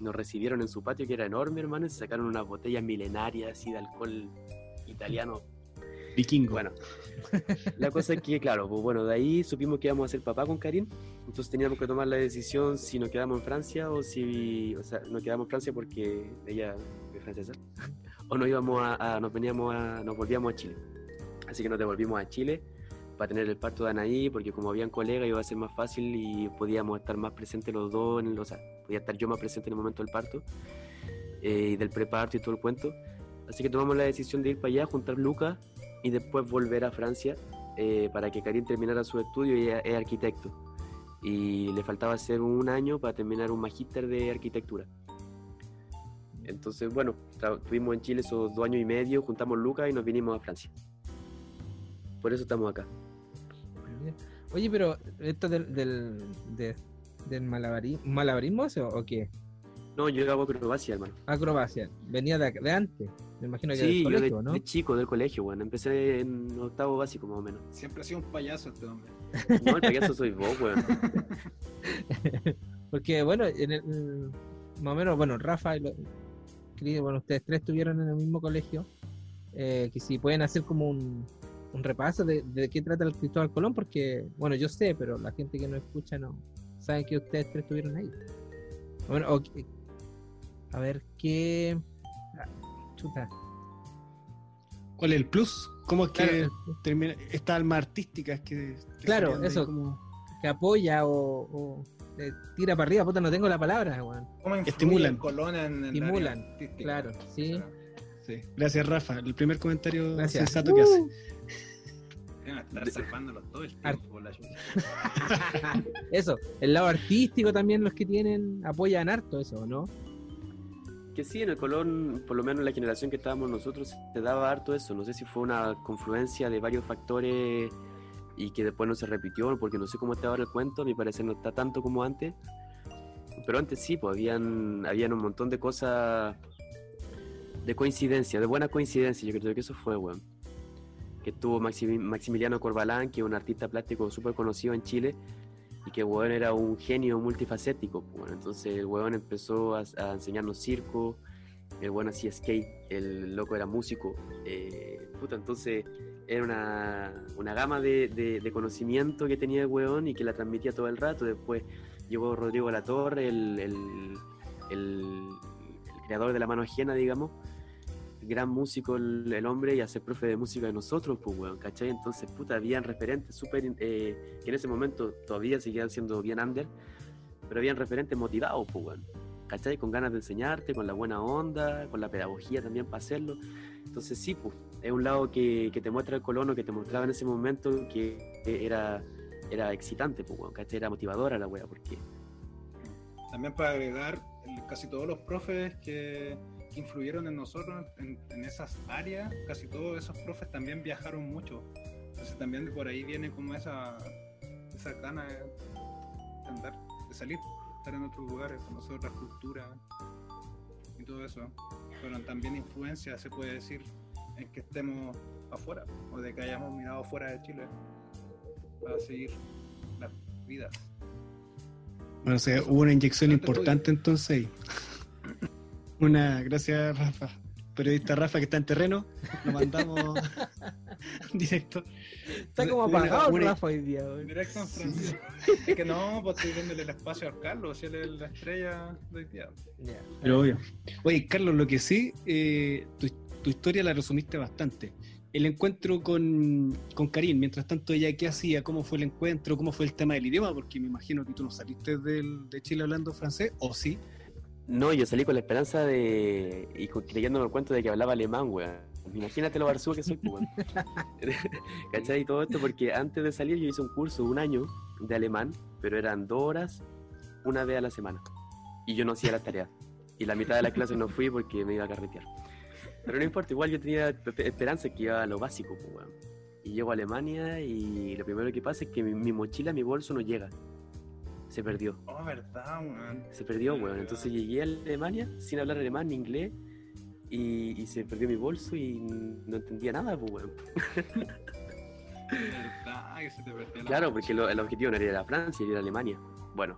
nos recibieron en su patio, que era enorme, hermano, y se sacaron unas botellas milenarias así de alcohol italiano. Vikingo. Bueno, la cosa es que, claro, pues bueno, de ahí supimos que íbamos a ser papá con Karim, entonces teníamos que tomar la decisión si nos quedamos en Francia o si, o sea, nos quedamos en Francia porque ella es francesa, o nos íbamos a, a- nos veníamos a, nos volvíamos a Chile. Así que nos devolvimos a Chile para tener el parto de Anaí, porque como habían colegas iba a ser más fácil y podíamos estar más presentes los dos, en el, o sea, podía estar yo más presente en el momento del parto eh, y del preparto y todo el cuento. Así que tomamos la decisión de ir para allá, juntar lucas y después volver a Francia eh, para que Karim terminara su estudio y es arquitecto. Y le faltaba hacer un año para terminar un magíster de arquitectura. Entonces, bueno, estuvimos en Chile esos dos años y medio, juntamos lucas y nos vinimos a Francia. Por eso estamos acá. Oye, pero esto del, del, de- del malabari- malabarismo ¿eso o qué? No, yo hago acrobacia, hermano. Acrobacia. Venía de, de antes. Me imagino que Sí, del yo de, ¿no? de chico, del colegio, bueno. Empecé en octavo básico, más o menos. Siempre ha sido un payaso este hombre. No, el payaso soy vos, weón. Porque, bueno, en el, más o menos, bueno, Rafa y bueno, ustedes tres estuvieron en el mismo colegio. eh, que si pueden hacer como un, un repaso de, de qué trata el Cristóbal Colón, porque, bueno, yo sé, pero la gente que no escucha no sabe que ustedes tres estuvieron ahí. Bueno, ok. a ver, ¿qué. ah, Chuta. ¿Cuál es el plus? ¿Cómo es que Claro, termina esta alma artística? Es que, que Claro, eso. como- que apoya o, o, eh, tira para arriba, puta, no tengo la palabra, weón. ¿Cómo Estimulan. el Colón en, en el Estimulan, claro, sí. O sea, Sí. Gracias, Rafa. El primer comentario Gracias. sensato que hace. Uh. deben estar todo el tiempo, por la. Eso, el lado artístico también los que tienen apoyan harto eso, ¿no? Que sí, en el Colón, por lo menos en la generación que estábamos nosotros, se daba harto eso. No sé si fue una confluencia de varios factores y que después no se repitió, porque no sé cómo está ahora el cuento, a mi parecer no está tanto como antes. Pero antes sí, pues habían, habían un montón de cosas de coincidencia, de buena coincidencia, yo creo que eso fue, weón. que tuvo Maxi- Maximiliano Corbalán, que es un artista plástico súper conocido en Chile, y que weón era un genio multifacético. bueno. entonces el weón empezó a, enseñarnos circo, el weón hacía skate, el loco era músico. eh, puta, entonces era una, una gama de, de- de conocimiento que tenía el weón y que la transmitía todo el rato. Después llegó Rodrigo Latorre, el, el, el- el creador de la mano ajena, digamos. Gran músico el, el hombre y a ser profe de música de nosotros, pues, weón, ¿cachai? Entonces, puta, habían referentes súper, eh, que en ese momento todavía seguían siendo bien under, pero habían referentes motivados, pues, weón, ¿cachai? Con ganas de enseñarte, con la buena onda, con la pedagogía también para hacerlo. Entonces, sí, pues, es un lado que, que te muestra el colono, que te mostraba en ese momento que, era, era excitante, pues, weón, ¿cachai? Era motivadora la wea, porque También para agregar, casi todos los profes que que influyeron en nosotros en, en esas áreas, casi todos esos profes también viajaron mucho. Entonces también por ahí viene como esa, esa gana de andar, de salir, estar en otros lugares, conocer otras culturas y todo eso. Pero también influencia, se puede decir, en que estemos afuera o de que hayamos mirado fuera de Chile para seguir las vidas. Bueno, o sea, hubo una inyección importante entonces ahí. Una, gracias Rafa. Periodista Rafa que está en terreno, lo mandamos directo. Está como apagado una- Rafa hoy día, weón. Directo en Francia. Es que no, pues estoy viéndole el espacio al Carlos, si él es la estrella de hoy día. Ya. Pero obvio. Oye, Carlos, lo que sí, eh, tu, tu historia la resumiste bastante. El encuentro con, con Karim, mientras tanto, ella qué hacía, cómo fue el encuentro, cómo fue el tema del idioma, porque me imagino que tú no saliste del- de Chile hablando francés, o sí. No, yo salí con la esperanza de. y creyéndome el cuento de que hablaba alemán, weón. Imagínate lo barzúa que soy, pues, weón. ¿Cachai? Y todo esto porque antes de salir yo hice un curso, un año, de alemán, pero eran dos horas, una vez a la semana. Y yo no hacía las tareas. Y la mitad de la clase no fui porque me iba a carretear. Pero no importa, igual yo tenía pe- esperanza que iba a lo básico, pues, weón. Y llego a Alemania y lo primero que pasa es que mi mochila, mi bolso no llega. Se perdió. Oh, verdad, weón. Se perdió, weón. Entonces llegué a Alemania sin hablar alemán ni inglés y, y se perdió mi bolso y no entendía nada, pues, weón. Verdad, que se te perdió la Claro, porque lo- el objetivo no era ir a Francia, era ir a Alemania. Bueno,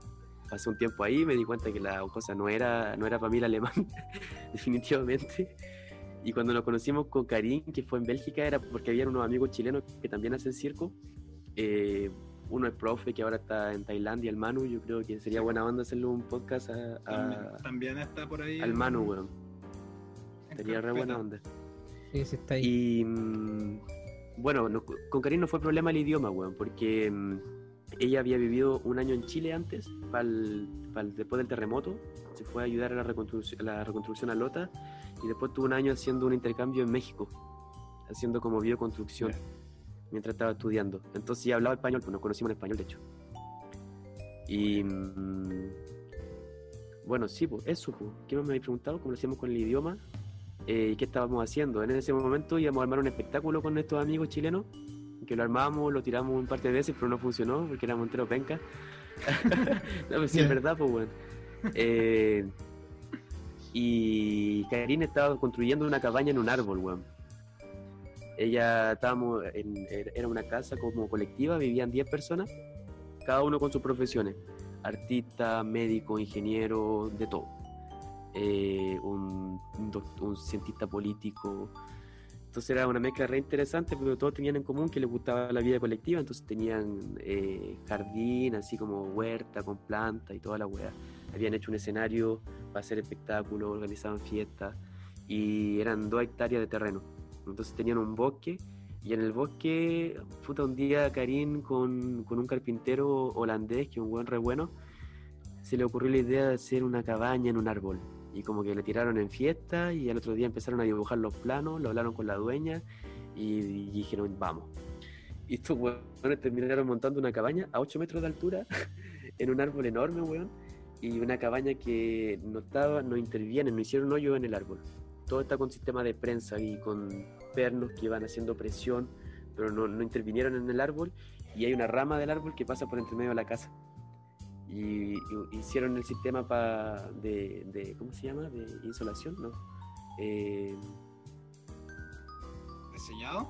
pasé un tiempo ahí me di cuenta que la cosa no era, no era para mí el alemán, definitivamente. Y cuando nos conocimos con Karim, que fue en Bélgica, era porque había unos amigos chilenos que también hacen circo. Eh, uno es profe que ahora está en Tailandia, el Manu. Yo creo que sería buena onda hacerle un podcast a- a- También, también está por ahí. al Manu, weón. Sería re buena onda. Sí, sí está ahí. Y mm, bueno, no- con Karim no fue problema el idioma, weón, porque mm, ella había vivido un año en Chile antes, pa'l- pa'l- después del terremoto, se fue a ayudar a la reconstrucción, la reconstrucción a Lota, y después tuvo un año haciendo un intercambio en México, haciendo como bioconstrucción. Mientras estaba estudiando. Entonces ya hablaba español, pues nos conocimos en español, de hecho. Y mm, bueno, sí, pues eso, pues. ¿Qué más me habéis preguntado? ¿Cómo lo hacíamos con el idioma? eh, y qué estábamos haciendo. En ese momento íbamos a armar un espectáculo con estos amigos chilenos, que lo armamos, lo tiramos un par de veces, pero no funcionó porque era Montero Penca. no, pues sí, es verdad, pues bueno. Eh, y Karine estaba construyendo una cabaña en un árbol, weón. Ella estábamos en, era una casa como colectiva, vivían 10 personas, cada uno con sus profesiones, artista, médico, ingeniero, de todo eh, un cientista político. Entonces era una mezcla re interesante, pero todos tenían en común que les gustaba la vida colectiva, entonces tenían eh, jardín, así como huerta con planta y toda la weá. Habían hecho un escenario para hacer espectáculos, organizaban fiestas y eran dos hectáreas de terreno. Entonces tenían un bosque y en el bosque, puta, un día Karim con, con un carpintero holandés, que es un buen re bueno, se le ocurrió la idea de hacer una cabaña en un árbol. Y como que le tiraron en fiesta y al otro día empezaron a dibujar los planos, lo hablaron con la dueña y, y dijeron, vamos. Y estos weones terminaron montando una cabaña a 8 metros de altura en un árbol enorme, weón. Y una cabaña que no estaba, no interviene, no hicieron hoyo en el árbol. Todo está con sistema de prensa y con pernos que van haciendo presión, pero no, no intervinieron en el árbol. Y hay una rama del árbol que pasa por entre medio de la casa y, y hicieron el sistema pa de, de- ¿cómo se llama? de insolación no Eh, ¿Diseñado?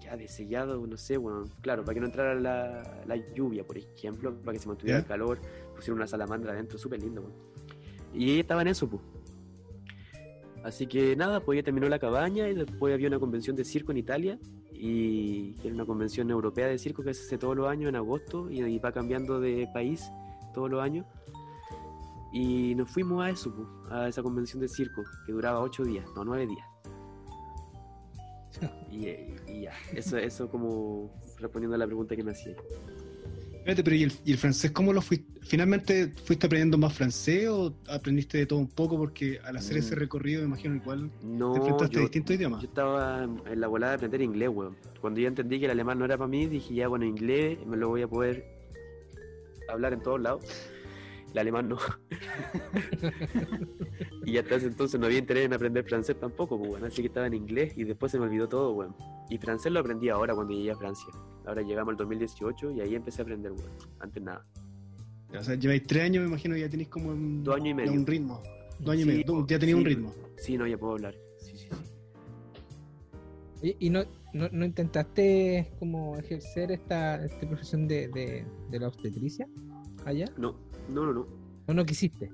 ya de sellado, no sé, bueno, claro, para que no entrara la, la lluvia, por ejemplo, para que se mantuviera ¿Ya? el calor, pusieron una salamandra adentro, súper lindo, weón. Y ella estaba en eso, pues. Así que nada, pues ella terminó la cabaña y después había una convención de circo en Italia y que era una convención europea de circo que se hace todos los años en agosto y, y va cambiando de país todos los años. Y nos fuimos a eso, pues, a esa convención de circo que duraba ocho días, no nueve días. Y, y ya, eso, eso como respondiendo a la pregunta que me hacía. Espérate, pero ¿y el, y el francés cómo lo fuiste? ¿Finalmente fuiste aprendiendo más francés o aprendiste de todo un poco? Porque al hacer Mm. ese recorrido, me imagino igual No, te enfrentaste yo, a distintos idiomas. yo estaba en la volada de aprender inglés, weón. Cuando ya entendí que el alemán no era para mí, dije, ya, bueno, inglés me lo voy a poder hablar en todos lados. El alemán no. y hasta ese entonces no había interés en aprender francés tampoco, pues, weón. Así que estaba en inglés y después se me olvidó todo, weón. Y francés lo aprendí ahora cuando llegué a Francia. Ahora llegamos al 2018 y ahí empecé a aprender, weón. Antes nada. O sea, lleváis tres años, me imagino, que ya tenéis como un, Dos años y medio. un ritmo. Dos años Sí, y medio. Dos- ya tenía un ritmo. Sí, no, ya puedo hablar. Sí, sí, sí. ¿Y, y no, no, no intentaste como ejercer esta, esta profesión de, de, de la obstetricia allá? No, no, no, no. ¿O no quisiste?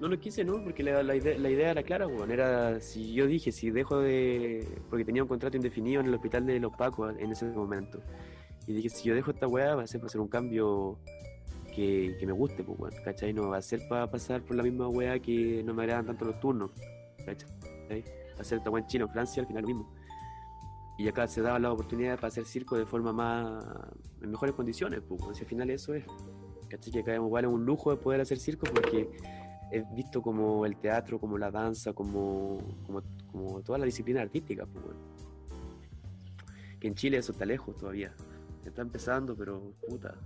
No lo quise, ¿no? Porque la, la idea, la idea era clara, weón. Era, si yo dije, si dejo de... Porque tenía un contrato indefinido en el hospital de los Pacos en ese momento. Y dije, si yo dejo esta weá, va a ser para hacer un cambio que, que me guste, pues, weón. ¿Cachai? No va a ser para pasar por la misma weá que no me agradan tanto los turnos. ¿Cachai? Hacer esta weá en China o Francia, al final lo mismo. Y acá se daba la oportunidad para hacer circo de forma más... en mejores condiciones, pues, weón. Si al final eso es. ¿Cachai? Que acá igual es un lujo de poder hacer circo porque es visto como el teatro, como la danza, como, como, como toda la disciplina artística. Pues, bueno. Que en Chile eso está lejos todavía. Está empezando, pero puta.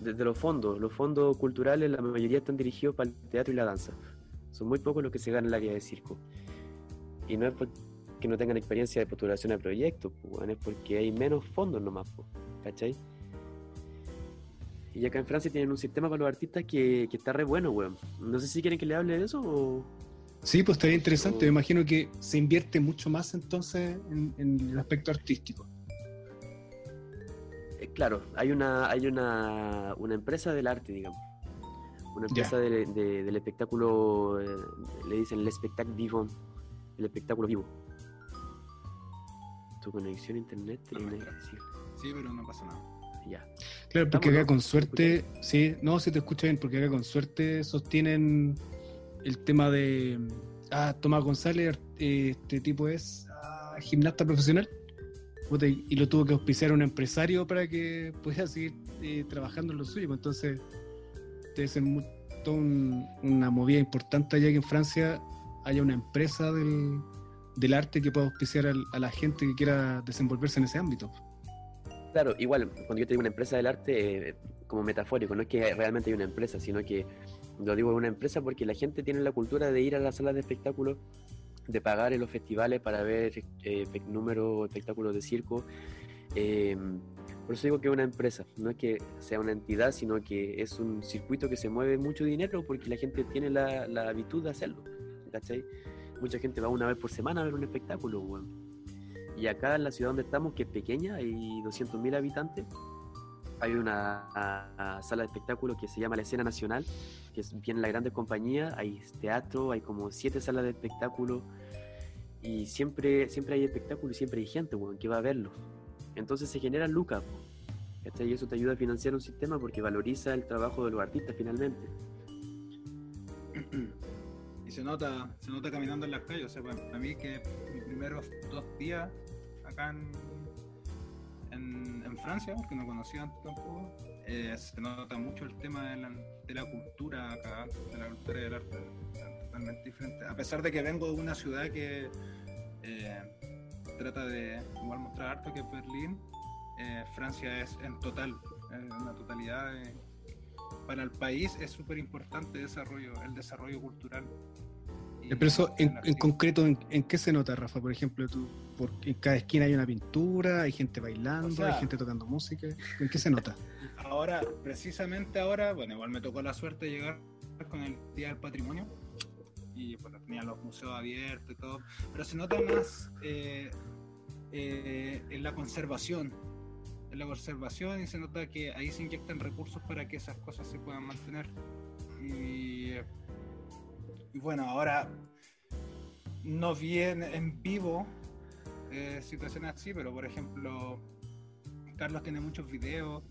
Desde los fondos, los fondos culturales, la mayoría están dirigidos para el teatro y la danza. Son muy pocos los que se ganan el área de circo. Y no es porque no tengan experiencia de postulación a proyectos, pues, es porque hay menos fondos nomás, pues, ¿cachai? Y acá en Francia tienen un sistema para los artistas que, que está re bueno, weón. No sé si quieren que le hable de eso o... Sí, pues estaría interesante. Me imagino que se invierte mucho más entonces en, en el aspecto artístico. Eh, claro, hay una hay una, una empresa del arte, digamos. Una empresa de- de- del espectáculo, eh, le dicen el espectáculo vivo, el espectáculo vivo. Tu conexión a internet No entra. decir, Sí, pero no pasa nada. Ya. Claro, porque acá con ¿Me suerte, sí, no, se te escucha bien, porque acá con suerte sostienen el tema de, ah, Tomás González, eh, este tipo es ah, gimnasta profesional, y lo tuvo que auspiciar un empresario para que pudiera seguir eh, trabajando en lo suyo, pues entonces debe ser mu- toda un- una movida importante allá que en Francia haya una empresa del, del arte que pueda auspiciar al- a la gente que quiera desenvolverse en ese ámbito. Claro, igual, cuando yo te digo una empresa del arte, eh, como metafórico, no es que realmente hay una empresa, sino que lo digo una empresa porque la gente tiene la cultura de ir a las salas de espectáculos, de pagar en los festivales para ver eh, números espectáculos de circo. eh, por eso digo que es una empresa, no es que sea una entidad, sino que es un circuito que se mueve mucho dinero porque la gente tiene la, la habitud de hacerlo. ¿Cachai? Mucha gente va una vez por semana a ver un espectáculo, weón. Y acá en la ciudad donde estamos, que es pequeña, hay 200.000 habitantes, hay una a- a sala de espectáculos que se llama la Escena Nacional, que es, vienen las grandes compañías, hay teatro, hay como siete salas de espectáculos, y siempre, siempre hay espectáculo y siempre hay gente weón, que va a verlo. Entonces se generan lucas, y eso te ayuda a financiar un sistema porque valoriza el trabajo de los artistas finalmente. Y se nota, se nota caminando en las calles. O sea, bueno, a mí que mis primeros dos días acá en, Francia, que no conocía antes tampoco, eh, se nota mucho el tema de la, la cultura acá, de la cultura del arte, totalmente diferente. A pesar de que vengo de una ciudad que eh, trata de igual mostrar arte que es Berlín, eh, Francia es en total, en una totalidad. para el país es súper importante desarrollo, el desarrollo cultural. Pero eso, en, en concreto, ¿en, en qué se nota, Rafa? Por ejemplo, tú, por, en cada esquina hay una pintura, hay gente bailando, O sea- hay gente tocando música. ¿En qué se nota? Ahora, precisamente ahora, bueno, igual me tocó la suerte de llegar con el Día del Patrimonio y bueno, tenía los museos abiertos y todo, pero se nota más eh, eh, en la conservación. En la conservación y se nota que ahí se inyectan recursos para que esas cosas se puedan mantener. Y, y bueno, ahora no vi en, vivo eh, situaciones así, pero por ejemplo, Carlos tiene muchos videos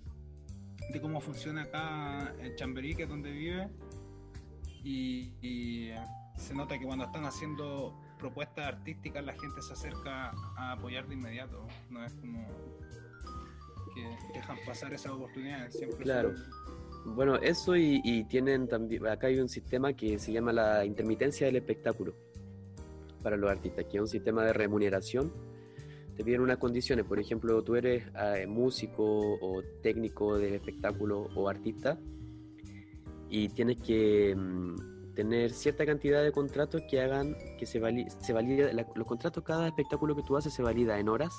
de cómo funciona acá en Chamberí, que es donde vive, y, se nota que cuando están haciendo propuestas artísticas la gente se acerca a apoyar de inmediato, no es como que dejan pasar esas oportunidades, siempre son- Bueno, eso y, y tienen también, acá hay un sistema que se llama la intermitencia del espectáculo para los artistas, que es un sistema de remuneración. Te piden unas condiciones, por ejemplo, tú eres eh, músico o técnico del espectáculo o artista y tienes que mm, tener cierta cantidad de contratos que hagan que se, vali- se valida, la- los contratos, cada espectáculo que tú haces se valida en horas,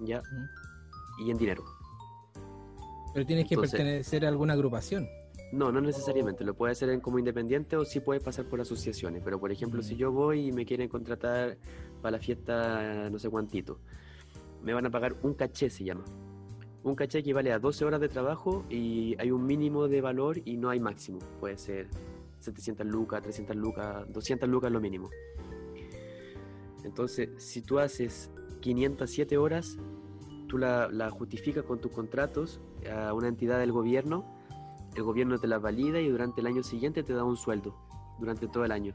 ¿ya? Y en dinero. Pero tienes que Entonces- pertenecer a alguna agrupación. No, no necesariamente. Lo puedes hacer como independiente o sí puedes pasar por asociaciones. Pero, por ejemplo, si Mm. yo voy y me quieren contratar para la fiesta no sé cuántito, me van a pagar un caché, se llama. Un caché equivale a 12 horas de trabajo y hay un mínimo de valor y no hay máximo. Puede ser 700 lucas, 300 lucas, 200 lucas lo mínimo. Entonces, si tú haces 507 horas, la, la justificas con tus contratos a una entidad del gobierno el gobierno te la valida y durante el año siguiente te da un sueldo, durante todo el año.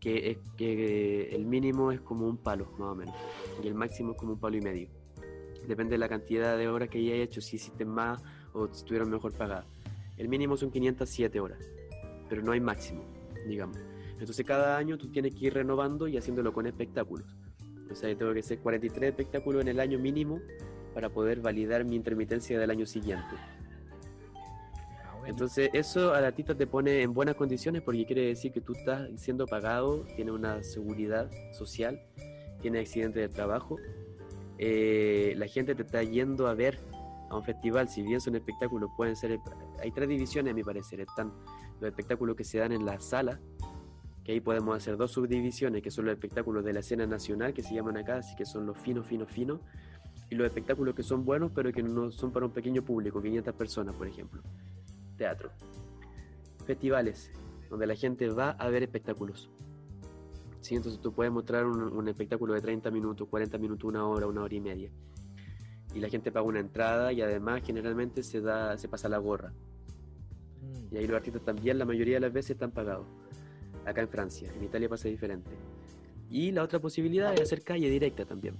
Que, es, que el mínimo es como un palo, más o menos, y el máximo es como un palo y medio. Depende de la cantidad de horas que hayas hecho, si hiciste más o si estuvieron mejor pagadas. El mínimo son 507 horas, pero no hay máximo, digamos. Entonces cada año tú tienes que ir renovando y haciéndolo con espectáculos. O sea, yo tengo que hacer 43 espectáculos en el año mínimo para poder validar mi intermitencia del año siguiente. Ah. Entonces eso al artista te pone en buenas condiciones porque quiere decir que tú estás siendo pagado, tienes una seguridad social, tienes accidente de trabajo, eh, la gente te está yendo a ver a un festival, si bien son espectáculos, pueden ser, hay tres divisiones a mi parecer, están los espectáculos que se dan en la sala, que ahí podemos hacer dos subdivisiones, que son los espectáculos de la escena nacional, que se llaman acá, así que son los finos, finos, finos, y los espectáculos que son buenos, pero que no son para un pequeño público, 500 personas, por ejemplo teatro. Festivales, donde la gente va a ver espectáculos. Sí, entonces tú puedes mostrar un, un espectáculo de 30 minutos, 40 minutos, una hora, una hora y media. Y la gente paga una entrada y además generalmente se da, se pasa la gorra. Mm. Y ahí los artistas también la mayoría de las veces están pagados. Acá en Francia, en Italia pasa diferente. Y la otra posibilidad es hacer calle directa también.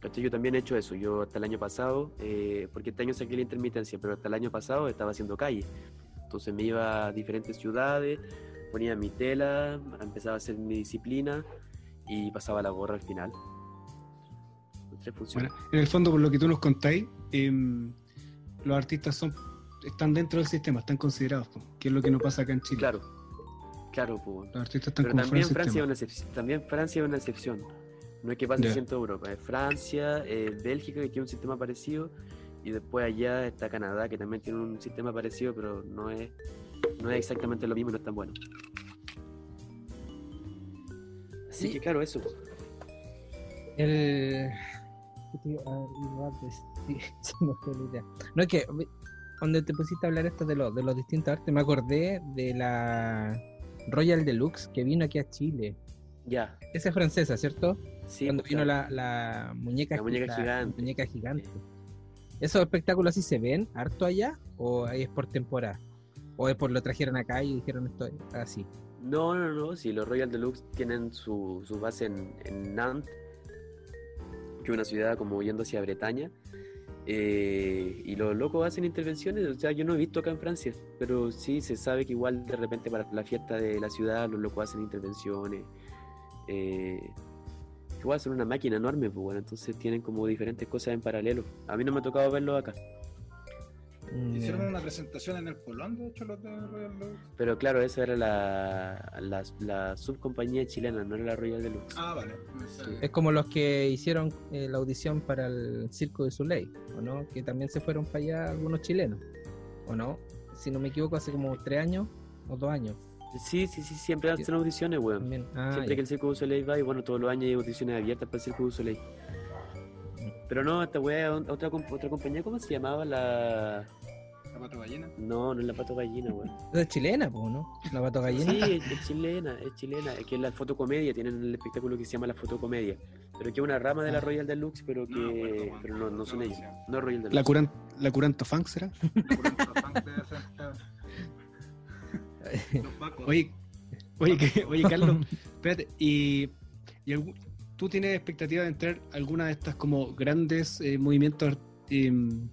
¿Cachai? Yo también he hecho eso. Yo hasta el año pasado, eh, porque este año saqué la intermitencia, pero hasta el año pasado estaba haciendo calle. Entonces me iba a diferentes ciudades, ponía mi tela, empezaba a hacer mi disciplina y pasaba la gorra al final. Bueno, en el fondo, por lo que tú nos contáis, em, los artistas son están dentro del sistema, están considerados, que es lo que no pasa acá en Chile. Claro, claro, pues. Los artistas están Pero como también Francia, es una excepción, también Francia es una excepción. No es que pase así en toda Europa. Es Francia, eh, Bélgica, que tiene un sistema parecido, y después allá está Canadá, que también tiene un sistema parecido, pero no es, no es exactamente lo mismo y no es tan bueno. Así Sí. que claro, eso. El. No es que cuando te pusiste a hablar esto de, los de los distintos artes, me acordé de la Royal Deluxe que vino aquí a Chile. Ya. Esa es francesa, ¿cierto? Sí, cuando pues, vino la, la muñeca, La muñeca gigante. muñeca gigante. ¿Esos espectáculos así se ven harto allá? ¿O ahí es por temporada? ¿O es por lo trajeron acá y dijeron esto es así? No, no, no. Sí, los Royal Deluxe tienen su, su base en, en Nantes, que es una ciudad como yendo hacia Bretaña. Eh, y los locos hacen intervenciones. O sea, yo no he visto acá en Francia, pero sí se sabe que igual de repente para la fiesta de la ciudad los locos hacen intervenciones. Eh, igual son una máquina enorme, pues bueno, entonces tienen como diferentes cosas en paralelo. A mí no me ha tocado verlo acá. Mm, Hicieron una presentación en el Colón, de hecho, los de Royal Deluxe. Pero claro, esa era la, la, la subcompañía chilena, no era la Royal Deluxe. Ah, vale. Sí. Es como los que hicieron eh, la audición para el Circo de Soleil, ¿o no? Que también se fueron para allá algunos chilenos, ¿o no? Si no me equivoco, hace como tres años o dos años. Sí, sí, sí, siempre hacen audiciones, weón. También. Ah, Siempre ya. que el Circo du Soleil va, y bueno, todos los años hay audiciones abiertas para el Circo du Soleil. Pero no, esta weá, otra, otra compañía, ¿cómo se llamaba? La. ¿La pato gallina? No, no es la Pato Gallina, weón. Es chilena, pues, ¿no? La pato gallina. Sí, es, es chilena, es chilena. Es que es la fotocomedia, tienen el espectáculo que se llama la fotocomedia. Pero que es una rama de la Royal Deluxe, pero que. No pero no, no son No, ellos. No es Royal La, Deluxe. curan, la Curanto Funk será. La Curanto Funk debe ser, claro. Los Pacos. Oye, oye, que- oye Carlos, espérate, y, y algún- tú tienes expectativa de entrar a alguna de estas como grandes eh, movimientos em,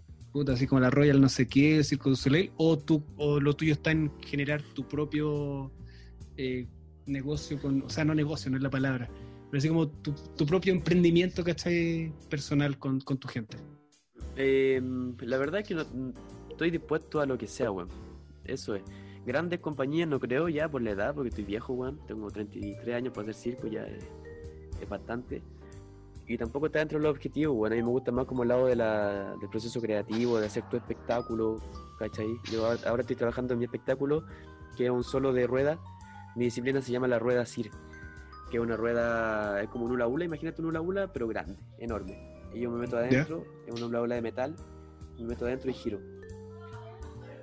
así como la Royal no sé qué, el Circo du Soleil, o tú, o lo tuyo está en generar tu propio eh, negocio con, o sea, no negocio, no es la palabra, pero así como tu, propio emprendimiento, ¿cachai? Personal con, con tu gente. Eh, la verdad es que estoy dispuesto a lo que sea, weón. Eso es. Grandes compañías no creo ya por la edad, porque estoy viejo, weón. Tengo 33 años para hacer circo, ya es bastante. Y tampoco está dentro de los objetivos, weón. A mí me gusta más como el lado de la, del proceso creativo, de hacer tu espectáculo, ¿cachai? Yo ahora, ahora estoy trabajando en mi espectáculo, que es un solo de rueda. Mi disciplina se llama la rueda CIR, que es una rueda, es como un hula hula, imagínate un hula hula, pero grande, enorme. Y yo me meto adentro, es una hula hula de metal, me meto adentro y giro.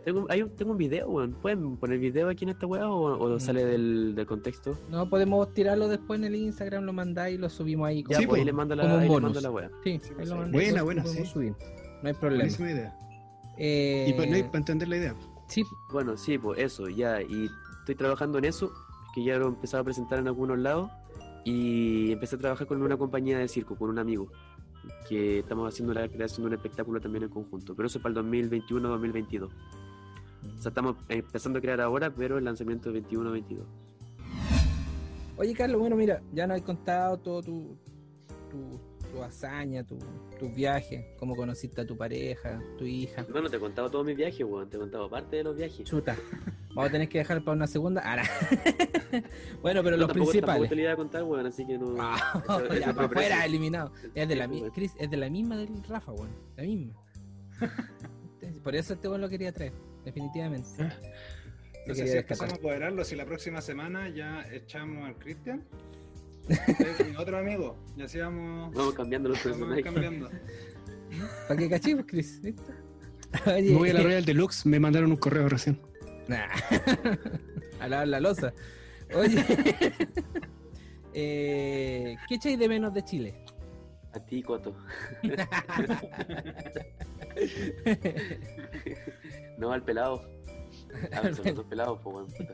Tengo, hay un, tengo un video, weón. ¿Pueden poner video aquí en esta weá o, o Mm. sale del, del contexto? No podemos tirarlo después en el Instagram, lo mandáis y lo subimos ahí. Ya, Sí, pues ahí le mando la, como ahí le bonus. mando la weá. Sí, Sí, ahí pues, lo Buena, lo buena, sí. subir. No hay problema. Buenísima idea. Eh, Y para, no, para entender la idea. sí, Bueno, sí, pues eso, ya. Y estoy trabajando en eso, que ya lo he empezado a presentar en algunos lados. Y empecé a trabajar con una compañía de circo, con un amigo. Que estamos haciendo la creación de un espectáculo también en conjunto. Pero eso es para el 2021-2022. O sea, estamos empezando a crear ahora, pero el lanzamiento es 21-22. Oye, Carlos, bueno, mira, ya nos has contado todo tu, tu, tu hazaña, tu, tus viajes, cómo conociste a tu pareja, tu hija. Bueno, te he contado todos mis viajes, weón. Te he contado parte de los viajes. Chuta, vamos a tener que dejar para una segunda. Ah, no. bueno, pero No, los tampoco, tampoco principales. te lo iba a contar, weón, así que no. Ah, eso- eso ya, es para afuera, eliminado. Es de la. Chris, es de la misma del Rafa, weón. La misma. Por eso este weón lo quería traer, definitivamente. Ah. No sé si empezamos a cuadrarlo, si la próxima semana ya echamos al Cristian. Mi otro amigo, y así vamos, Vamos cambiando los vamos personajes. cambiando. ¿Para qué cachivos, Chris? ¿Viste? Oye, Me voy a la Royal Deluxe, me mandaron un correo recién. Nah. a la, la losa. Oye, eh, ¿qué echáis de menos de Chile? A ti, Coto. No, al pelado. Ah, Al son los dos pelados, pues, weón. puta.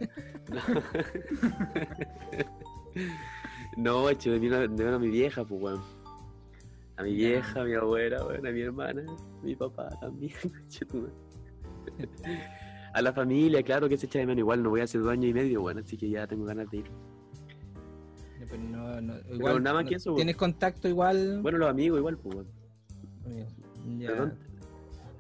No, no hecho de menos a mi vieja, pues, weón. A mi vieja, a mi abuela, weón, a mi hermana, a mi papá también. A la familia, claro que se echa de menos. Igual no voy a hacer dos años y medio, weón, así que ya tengo ganas de ir. Pero no, no, Pero igual, nada más no- que eso, ¿Tienes contacto igual? Bueno, los amigos, igual, pues. Ya. Perdón.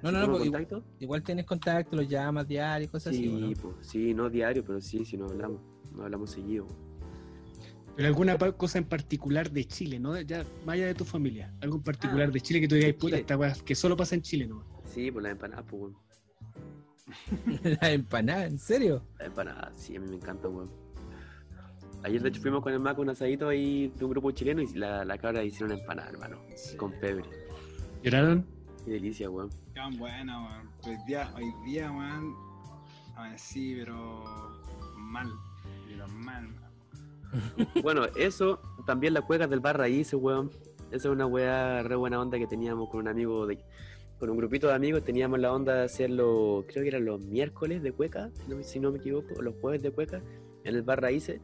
No, no, no, ¿Tengo pues, igual, contacto? igual tienes contacto, los llamas diario, cosas así. ¿o Sí, no? pues, sí, no diario, pero sí, sí nos hablamos. Nos hablamos seguido. Pero alguna cosa en particular de Chile, ¿no? Ya, allá de tu familia. Algo en particular de Chile que tú digas, puta, esta weá, que solo pasa en Chile, ¿no? Sí, pues las empanadas, pues, weón. La empanada, ¿en serio? Las empanadas, sí, a mí me encanta, weón. Ayer, de hecho, fuimos con el Maco un asadito ahí de un grupo chileno y la, la cabra hicieron empanada, hermano. Con pebre. ¿Lloraron? Qué delicia, weón. Quedan buenas, weón. Hoy día, hoy día, weón. Amanecí, pero mal. Pero mal, man. Bueno, eso, también las cuecas del bar raíces, weón. Esa es una weá re buena onda que teníamos con un amigo, de, con un grupito de amigos. Teníamos la onda de hacerlo, creo que eran los miércoles de cueca, si no, si no me equivoco, o los jueves de cueca, en el bar raíces.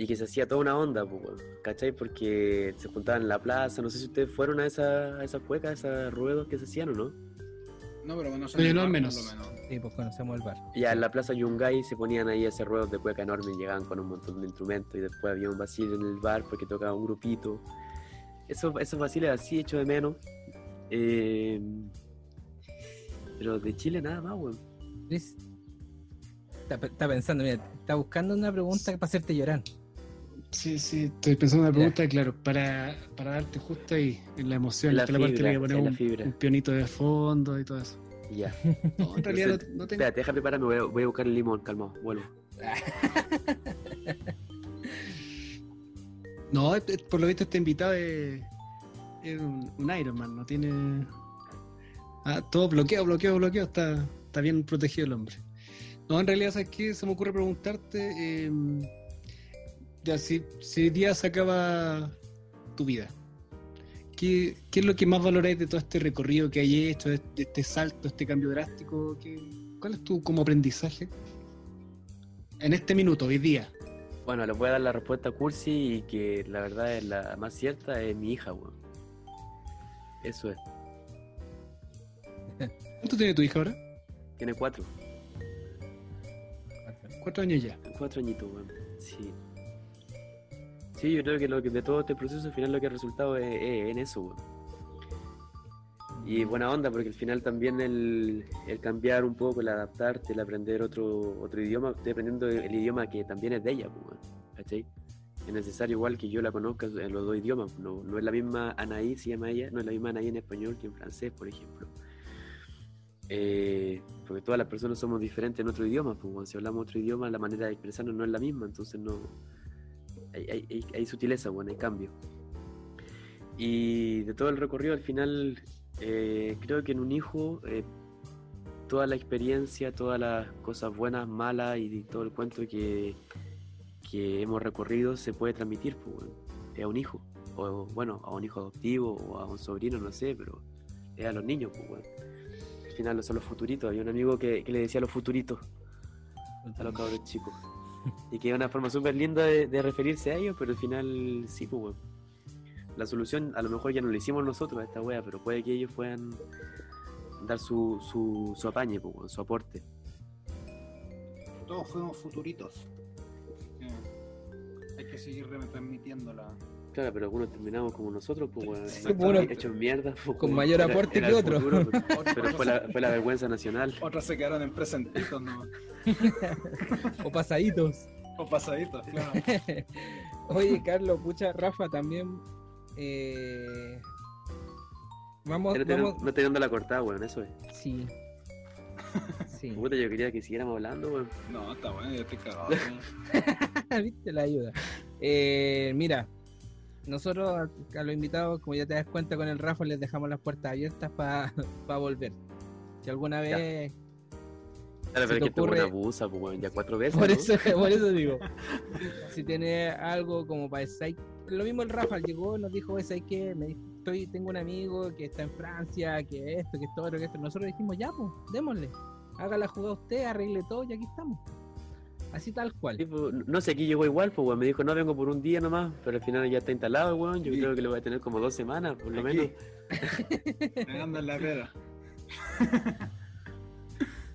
Y que se hacía toda una onda, pues, ¿cachai? Porque se juntaban en la plaza. No sé si ustedes fueron a esas a esas cuecas, a esos ruedos que se hacían o no. No, pero bueno, Oye, no, al bar, menos. por lo menos. Sí, pues conocemos el bar. Ya en la plaza Yungay se ponían ahí esos ruedos de cueca enormes, llegaban con un montón de instrumentos y después había un vacío en el bar porque tocaba un grupito. Eso, esos vaciles así hecho de menos. Eh, pero de Chile nada más, weón. Chris, está, está pensando, mira, está buscando una pregunta para hacerte llorar. Sí, sí, estoy pensando en una pregunta, claro, para, para darte justo ahí, en la emoción, la que la parte fibra, en la poner un, fibra. un pionito de fondo y todo eso. Ya. No, en realidad no, no tengo... Espérate, déjame prepararme, voy a, voy a buscar el limón, calmado, vuelvo. No, este- por lo visto este invitado es, es un, un Iron Man, no tiene... Ah, todo bloqueado, bloqueado, bloqueado, está, está bien protegido el hombre. No, en realidad, ¿sabes qué? Se me ocurre preguntarte, eh, ya si, si hoy día se acaba tu vida, ¿qué, qué es lo que más valoráis de todo este recorrido que hay hecho, de de este salto, este cambio drástico? ¿Qué, ¿Cuál es tu como aprendizaje? En este minuto, hoy día. Bueno, les voy a dar la respuesta cursi y que la verdad es la más cierta, es mi hija, weón. Eso es. ¿Cuánto tiene tu hija ahora? Tiene cuatro. Cuatro años ya. Cuatro añitos, weón. Sí. Sí, yo creo que, lo que de todo este proceso al final lo que ha resultado es, es en eso. Y buena onda, porque al final también el, el cambiar un poco, el adaptarte, el aprender otro, otro idioma, estoy aprendiendo el idioma que también es de ella, pues. Es necesario igual que yo la conozca en los dos idiomas. No, no es la misma Anaí, se llama ella, no es la misma Anaí en español que en francés, por ejemplo. Eh, porque todas las personas somos diferentes en otro idioma, pues si hablamos otro idioma, la manera de expresarnos no es la misma, entonces no... Hay, hay, hay, sutileza, bueno, hay cambio. Y de todo el recorrido al final eh, creo que en un hijo eh, toda la experiencia, todas las cosas buenas, malas y todo el cuento que, que hemos recorrido se puede transmitir pues, es a un hijo. O bueno, a un hijo adoptivo o a un sobrino, no sé, pero es a los niños. Pues, bueno. Al final son los futuritos. Había un amigo que, que le decía los futuritos a los cabros chicos. Y que es una forma súper linda de, referirse a ellos, pero al final sí, pues. La solución a lo mejor ya no la hicimos nosotros a esta wea, pero puede que ellos puedan dar su, su, su apañe, pues, su aporte. Todos fuimos futuritos. Eh, hay que seguir retransmitiéndola. Claro, pero algunos terminamos como nosotros, pues, bueno, Sí, bueno, hechos mierda. Pues, con bueno, mayor aporte era que el otro. futuro, pero, pero fue, la, fue la vergüenza nacional. Otros se quedaron en presentitos, ¿no? O pasaditos. O pasaditos, claro. Oye, Carlos, pucha, Rafa también. eh, Vamos, Pero vamos. no te dando la cortada, weón, eso es. Sí. Sí. Puta, yo quería que siguiéramos hablando, weón. No, está bueno, yo estoy cagado. Viste la ayuda. Eh, mira, nosotros a, a los invitados, como ya te das cuenta con el Rafa, les dejamos las puertas abiertas para volver. Si alguna vez. Claro, pero te es que este ocurre- abusa, pues, ya cuatro veces. Por ¿no? eso, por eso digo. Si tiene algo como para decir. Lo mismo el Rafa llegó nos dijo, ¿sabes qué? Me dijo, estoy, tengo un amigo que está en Francia, que esto, que esto, que esto. Nosotros dijimos, ya, pues, démosle. Haga la jugada usted, arregle todo y aquí estamos. Así tal cual. Sí, pues, no sé, aquí llegó igual, pues, weón. Me dijo, no, vengo por un día nomás, pero al final ya está instalado, weón. Yo Sí. creo que lo voy a tener como dos semanas, por lo Aquí. menos. Pegando en la pera.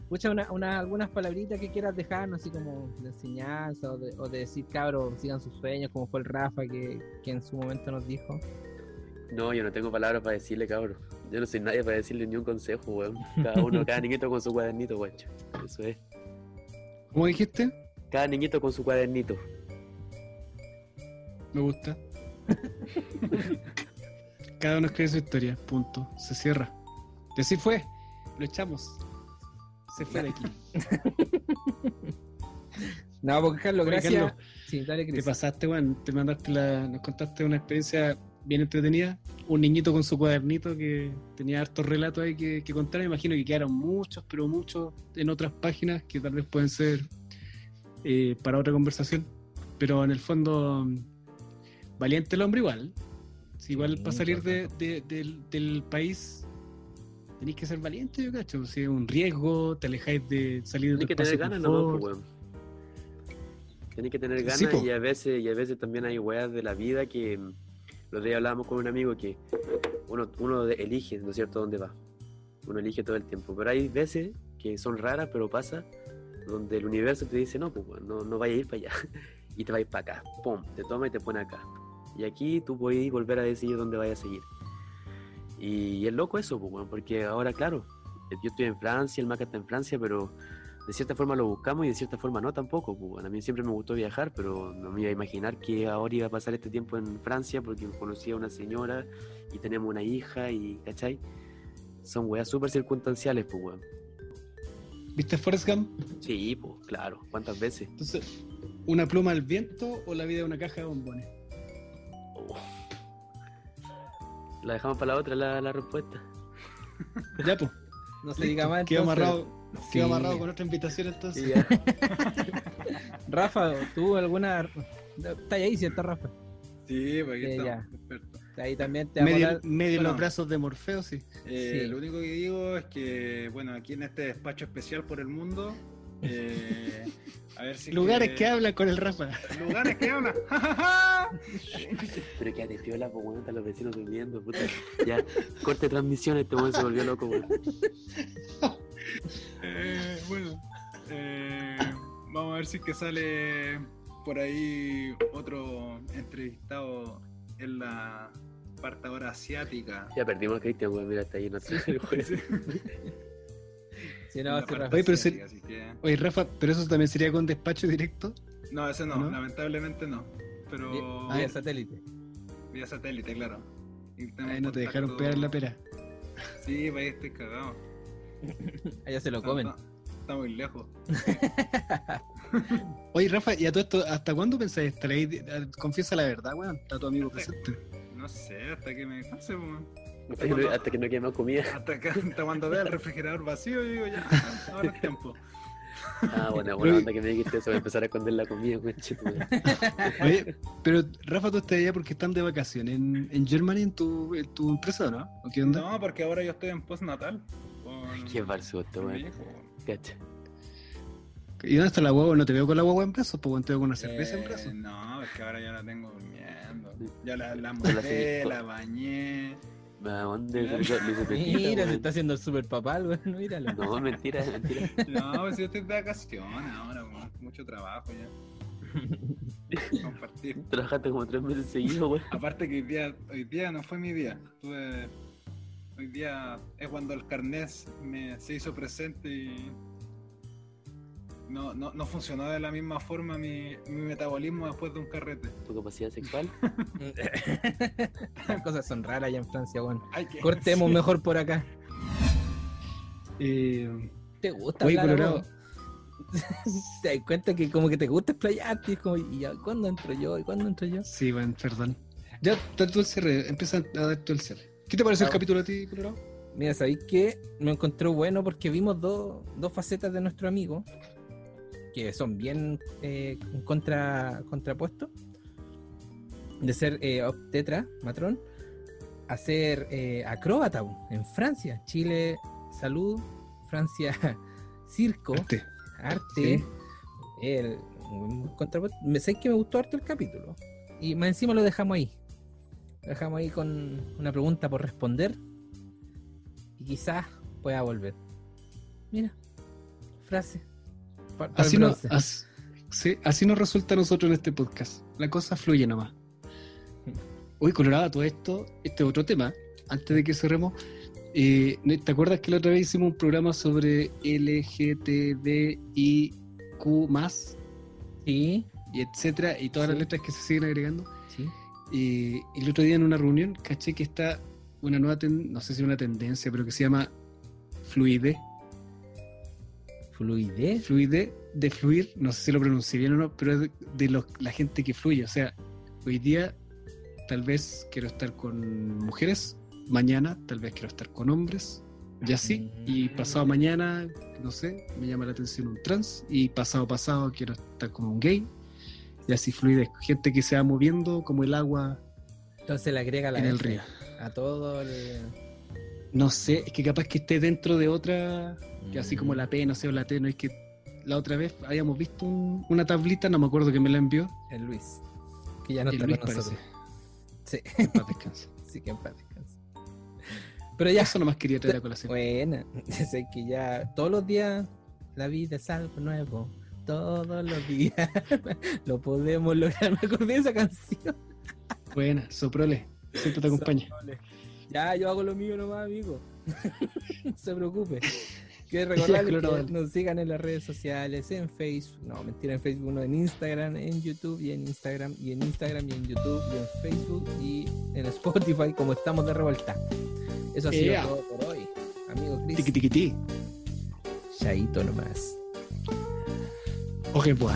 Escucha una, una- algunas palabritas que quieras dejarnos, así como de enseñanza o de, o de decir, cabros, sigan sus sueños, como fue el Rafa que, que en su momento nos dijo. No, yo no tengo palabras para decirle, cabrón. Yo no soy nadie para decirle ni un consejo, weón. Cada uno, cada niñito con su cuadernito, guacho. Eso es. ¿Cómo dijiste? Cada niñito con su cuadernito. Me gusta. Cada uno escribe su historia, punto. Se cierra. Y así fue. Lo echamos. Se fue de aquí. No, porque Carlos, Oye, gracias. Carlos, Sí, dale, Te pasaste, weón. Te mandaste la. Nos contaste una experiencia bien entretenida. Un niñito con su cuadernito que tenía hartos relatos ahí que, que contar. Me imagino que quedaron muchos, pero muchos en otras páginas que tal vez pueden ser eh, para otra conversación. Pero en el fondo, mm, valiente el hombre igual. Si igual Sí, para salir de- de- del, del país tenéis que ser valiente, yo cacho. Si es un riesgo, te alejáis de salir de tu Tienes que tener ganas confort. pues, weón. Tienes que tener ganas y a veces y a veces también hay weas de la vida que mm, los días hablábamos con un amigo que uno, uno elige, ¿no es cierto?, dónde va. Uno elige todo el tiempo. Pero hay veces que son raras, pero pasa, donde el universo te dice, no, pues no, no vaya a ir para allá. y te vais para acá. Pum, te toma y te pone acá. Y aquí tú puedes volver a decidir dónde vayas a seguir. Y es loco eso, pues, porque ahora, claro, yo estoy en Francia, el Maca está en Francia, pero de cierta forma lo buscamos y de cierta forma no tampoco. Pues, a mí siempre me gustó viajar, pero no me iba a imaginar que ahora iba a pasar este tiempo en Francia porque conocí a una señora y tenemos una hija y, ¿cachai? Son weas súper circunstanciales, pues, weón. ¿Viste Forrest Gump? Sí, pues, claro. ¿Cuántas veces? Entonces, ¿una pluma al viento o la vida de una caja de bombones? Oh. La dejamos para la otra, la, la respuesta. Ya, pues. No se diga más. Quedó amarrado, Sí. quedó amarrado con otra invitación entonces. Sí. Rafa, ¿tú alguna. Está ahí, ¿cierto, Rafa? Sí, pues aquí Sí, estamos, ya. experto. Ahí también te Medio, dar- medio Bueno. los brazos de Morfeo, sí. Eh, Sí. Lo único que digo es que, bueno, aquí en este despacho especial por el mundo, eh, a ver si. Lugares que hablan con el Rafa. Lugares que hablan. Pero quédate piola, pues, weón, están los vecinos durmiendo, puta. Ya, corte transmisión, este weón se volvió loco, weón. Eh, bueno, eh, vamos a ver si es que sale por ahí otro entrevistado en la parte ahora asiática. Ya perdimos a Cristian, weón, mira, está ahí, no está el juez. Si En no, la sí, parte Rafa. Oye, pero asiática, que- Oye, Rafa, pero eso también sería con despacho directo. No, ese no, ¿No? lamentablemente no. Pero Vía- vía satélite. vía satélite, claro. Ahí no te dejaron pegar la pera. Sí, pues ahí estoy cagado. Allá se lo Está- comen. Está, está muy lejos. Oye, Rafa, ¿y a todo esto, hasta cuándo pensáis estar ahí? Confiesa la verdad, weón. Está tu amigo presente. No sé, hasta que me canse. Hasta que no- hasta que no quede más comida. Hasta, que, hasta cuando vea el refrigerador vacío, yo digo ya, ahora es tiempo. Ah, buena, buena onda que me dijiste eso, voy a empezar a esconder la comida, weón. Oye, pero Rafa, tú estás allá porque están de vacaciones en, en Germany, en tu, en tu empresa, ¿no? ¿O qué onda? No, porque ahora yo estoy en postnatal. con- Qué con mi weón. Cacha. ¿Y dónde está la guagua? No te veo con la guagua en brazos, pues te veo con una cerveza en Eh, brazos. No, es que ahora ya la tengo durmiendo. Ya la, la monté, la bañé. ¿A dónde le hice Mira, se weón? está haciendo el super papá, weón. Míralo. No, mentira, mentira. No, pues yo estoy de vacaciones ahora, weón. mucho trabajo ya. Compartir. Trabajaste como tres meses seguidos, weón. Aparte que hoy día, hoy día no fue mi día. Tuve, hoy día es cuando el carnet me, se hizo presente y no, no, no funcionó de la misma forma mi, mi metabolismo después de un carrete. Tu capacidad sexual. Las cosas son raras allá en Francia, que- Cortemos sí. mejor por acá. Eh, ¿Te gusta Oye, hablar, Colorado. Te das cuenta que como que te gusta explayarte, es como, ¿y ya, cuándo entro yo? ¿Y cuándo entro yo? sí, bueno, perdón. Ya, da tú el cierre, empieza a dar tú el cierre. ¿Qué te parece el Ah. capítulo a ti, Colorado? Mira, sabéis que me encontró bueno porque vimos dos, dos facetas de nuestro amigo que son bien eh, contra, contrapuestos. De ser eh, obstetra, matrón, a ser eh, acróbata en Francia. Chile, salud. Francia, circo, Este. arte. Sí. El. Me sé que me gustó harto el capítulo. Y más encima lo dejamos ahí. Lo dejamos ahí con una pregunta por responder. Y quizás pueda volver. Mira, frase. Para Así, no, bronce. as- sí, así nos resulta a nosotros en este podcast. La cosa fluye nomás. Uy, Colorado, todo esto, este es otro tema. Antes de que cerremos, eh, ¿te acuerdas que la otra vez hicimos un programa sobre LGTBIQ Sí, y etcétera, y todas las letras que se siguen agregando? sí. El otro día en una reunión caché que está una nueva, ten- no sé si una tendencia, pero que se llama fluide, Fluidez. fluide, de fluir, no sé si lo pronuncié bien o no, pero es de, de los- la gente que fluye. O sea, hoy día tal vez quiero estar con mujeres, mañana tal vez quiero estar con hombres, y así, y pasado mañana, no sé, me llama la atención un trans, y pasado pasado quiero estar con un gay, y así fluidez, gente que se va moviendo como el agua Entonces le agrega la en el río. A todo el. No sé, es que capaz que esté dentro de otra, que así como Mm. la P, no sé, o la T, no es que la otra vez habíamos visto un- una tablita, no me acuerdo que me la envió, El Luis. Que ya no está Luis con nosotros. parece. Sí, En paz descanse. sí que en paz descanse. Pero ya, Eso nomás quería traer a colación. Buena. Sé que ya todos los días la vida es algo nuevo. Todos los días lo podemos lograr. Me acordé de esa canción. Buena, Soprole, siempre te acompaña. Ya, yo hago lo mío nomás, amigo. no se preocupe. Quiero recordarles que nos sigan en las redes sociales, en Facebook, no, mentira, en Facebook, no, en Instagram, en YouTube y en Instagram, y en Instagram y en YouTube y en Facebook y en Spotify, como estamos de revuelta. Eso ha sido todo por hoy, amigo Chris. Tiqui tiqui ti. Chaito nomás. Ok, pues.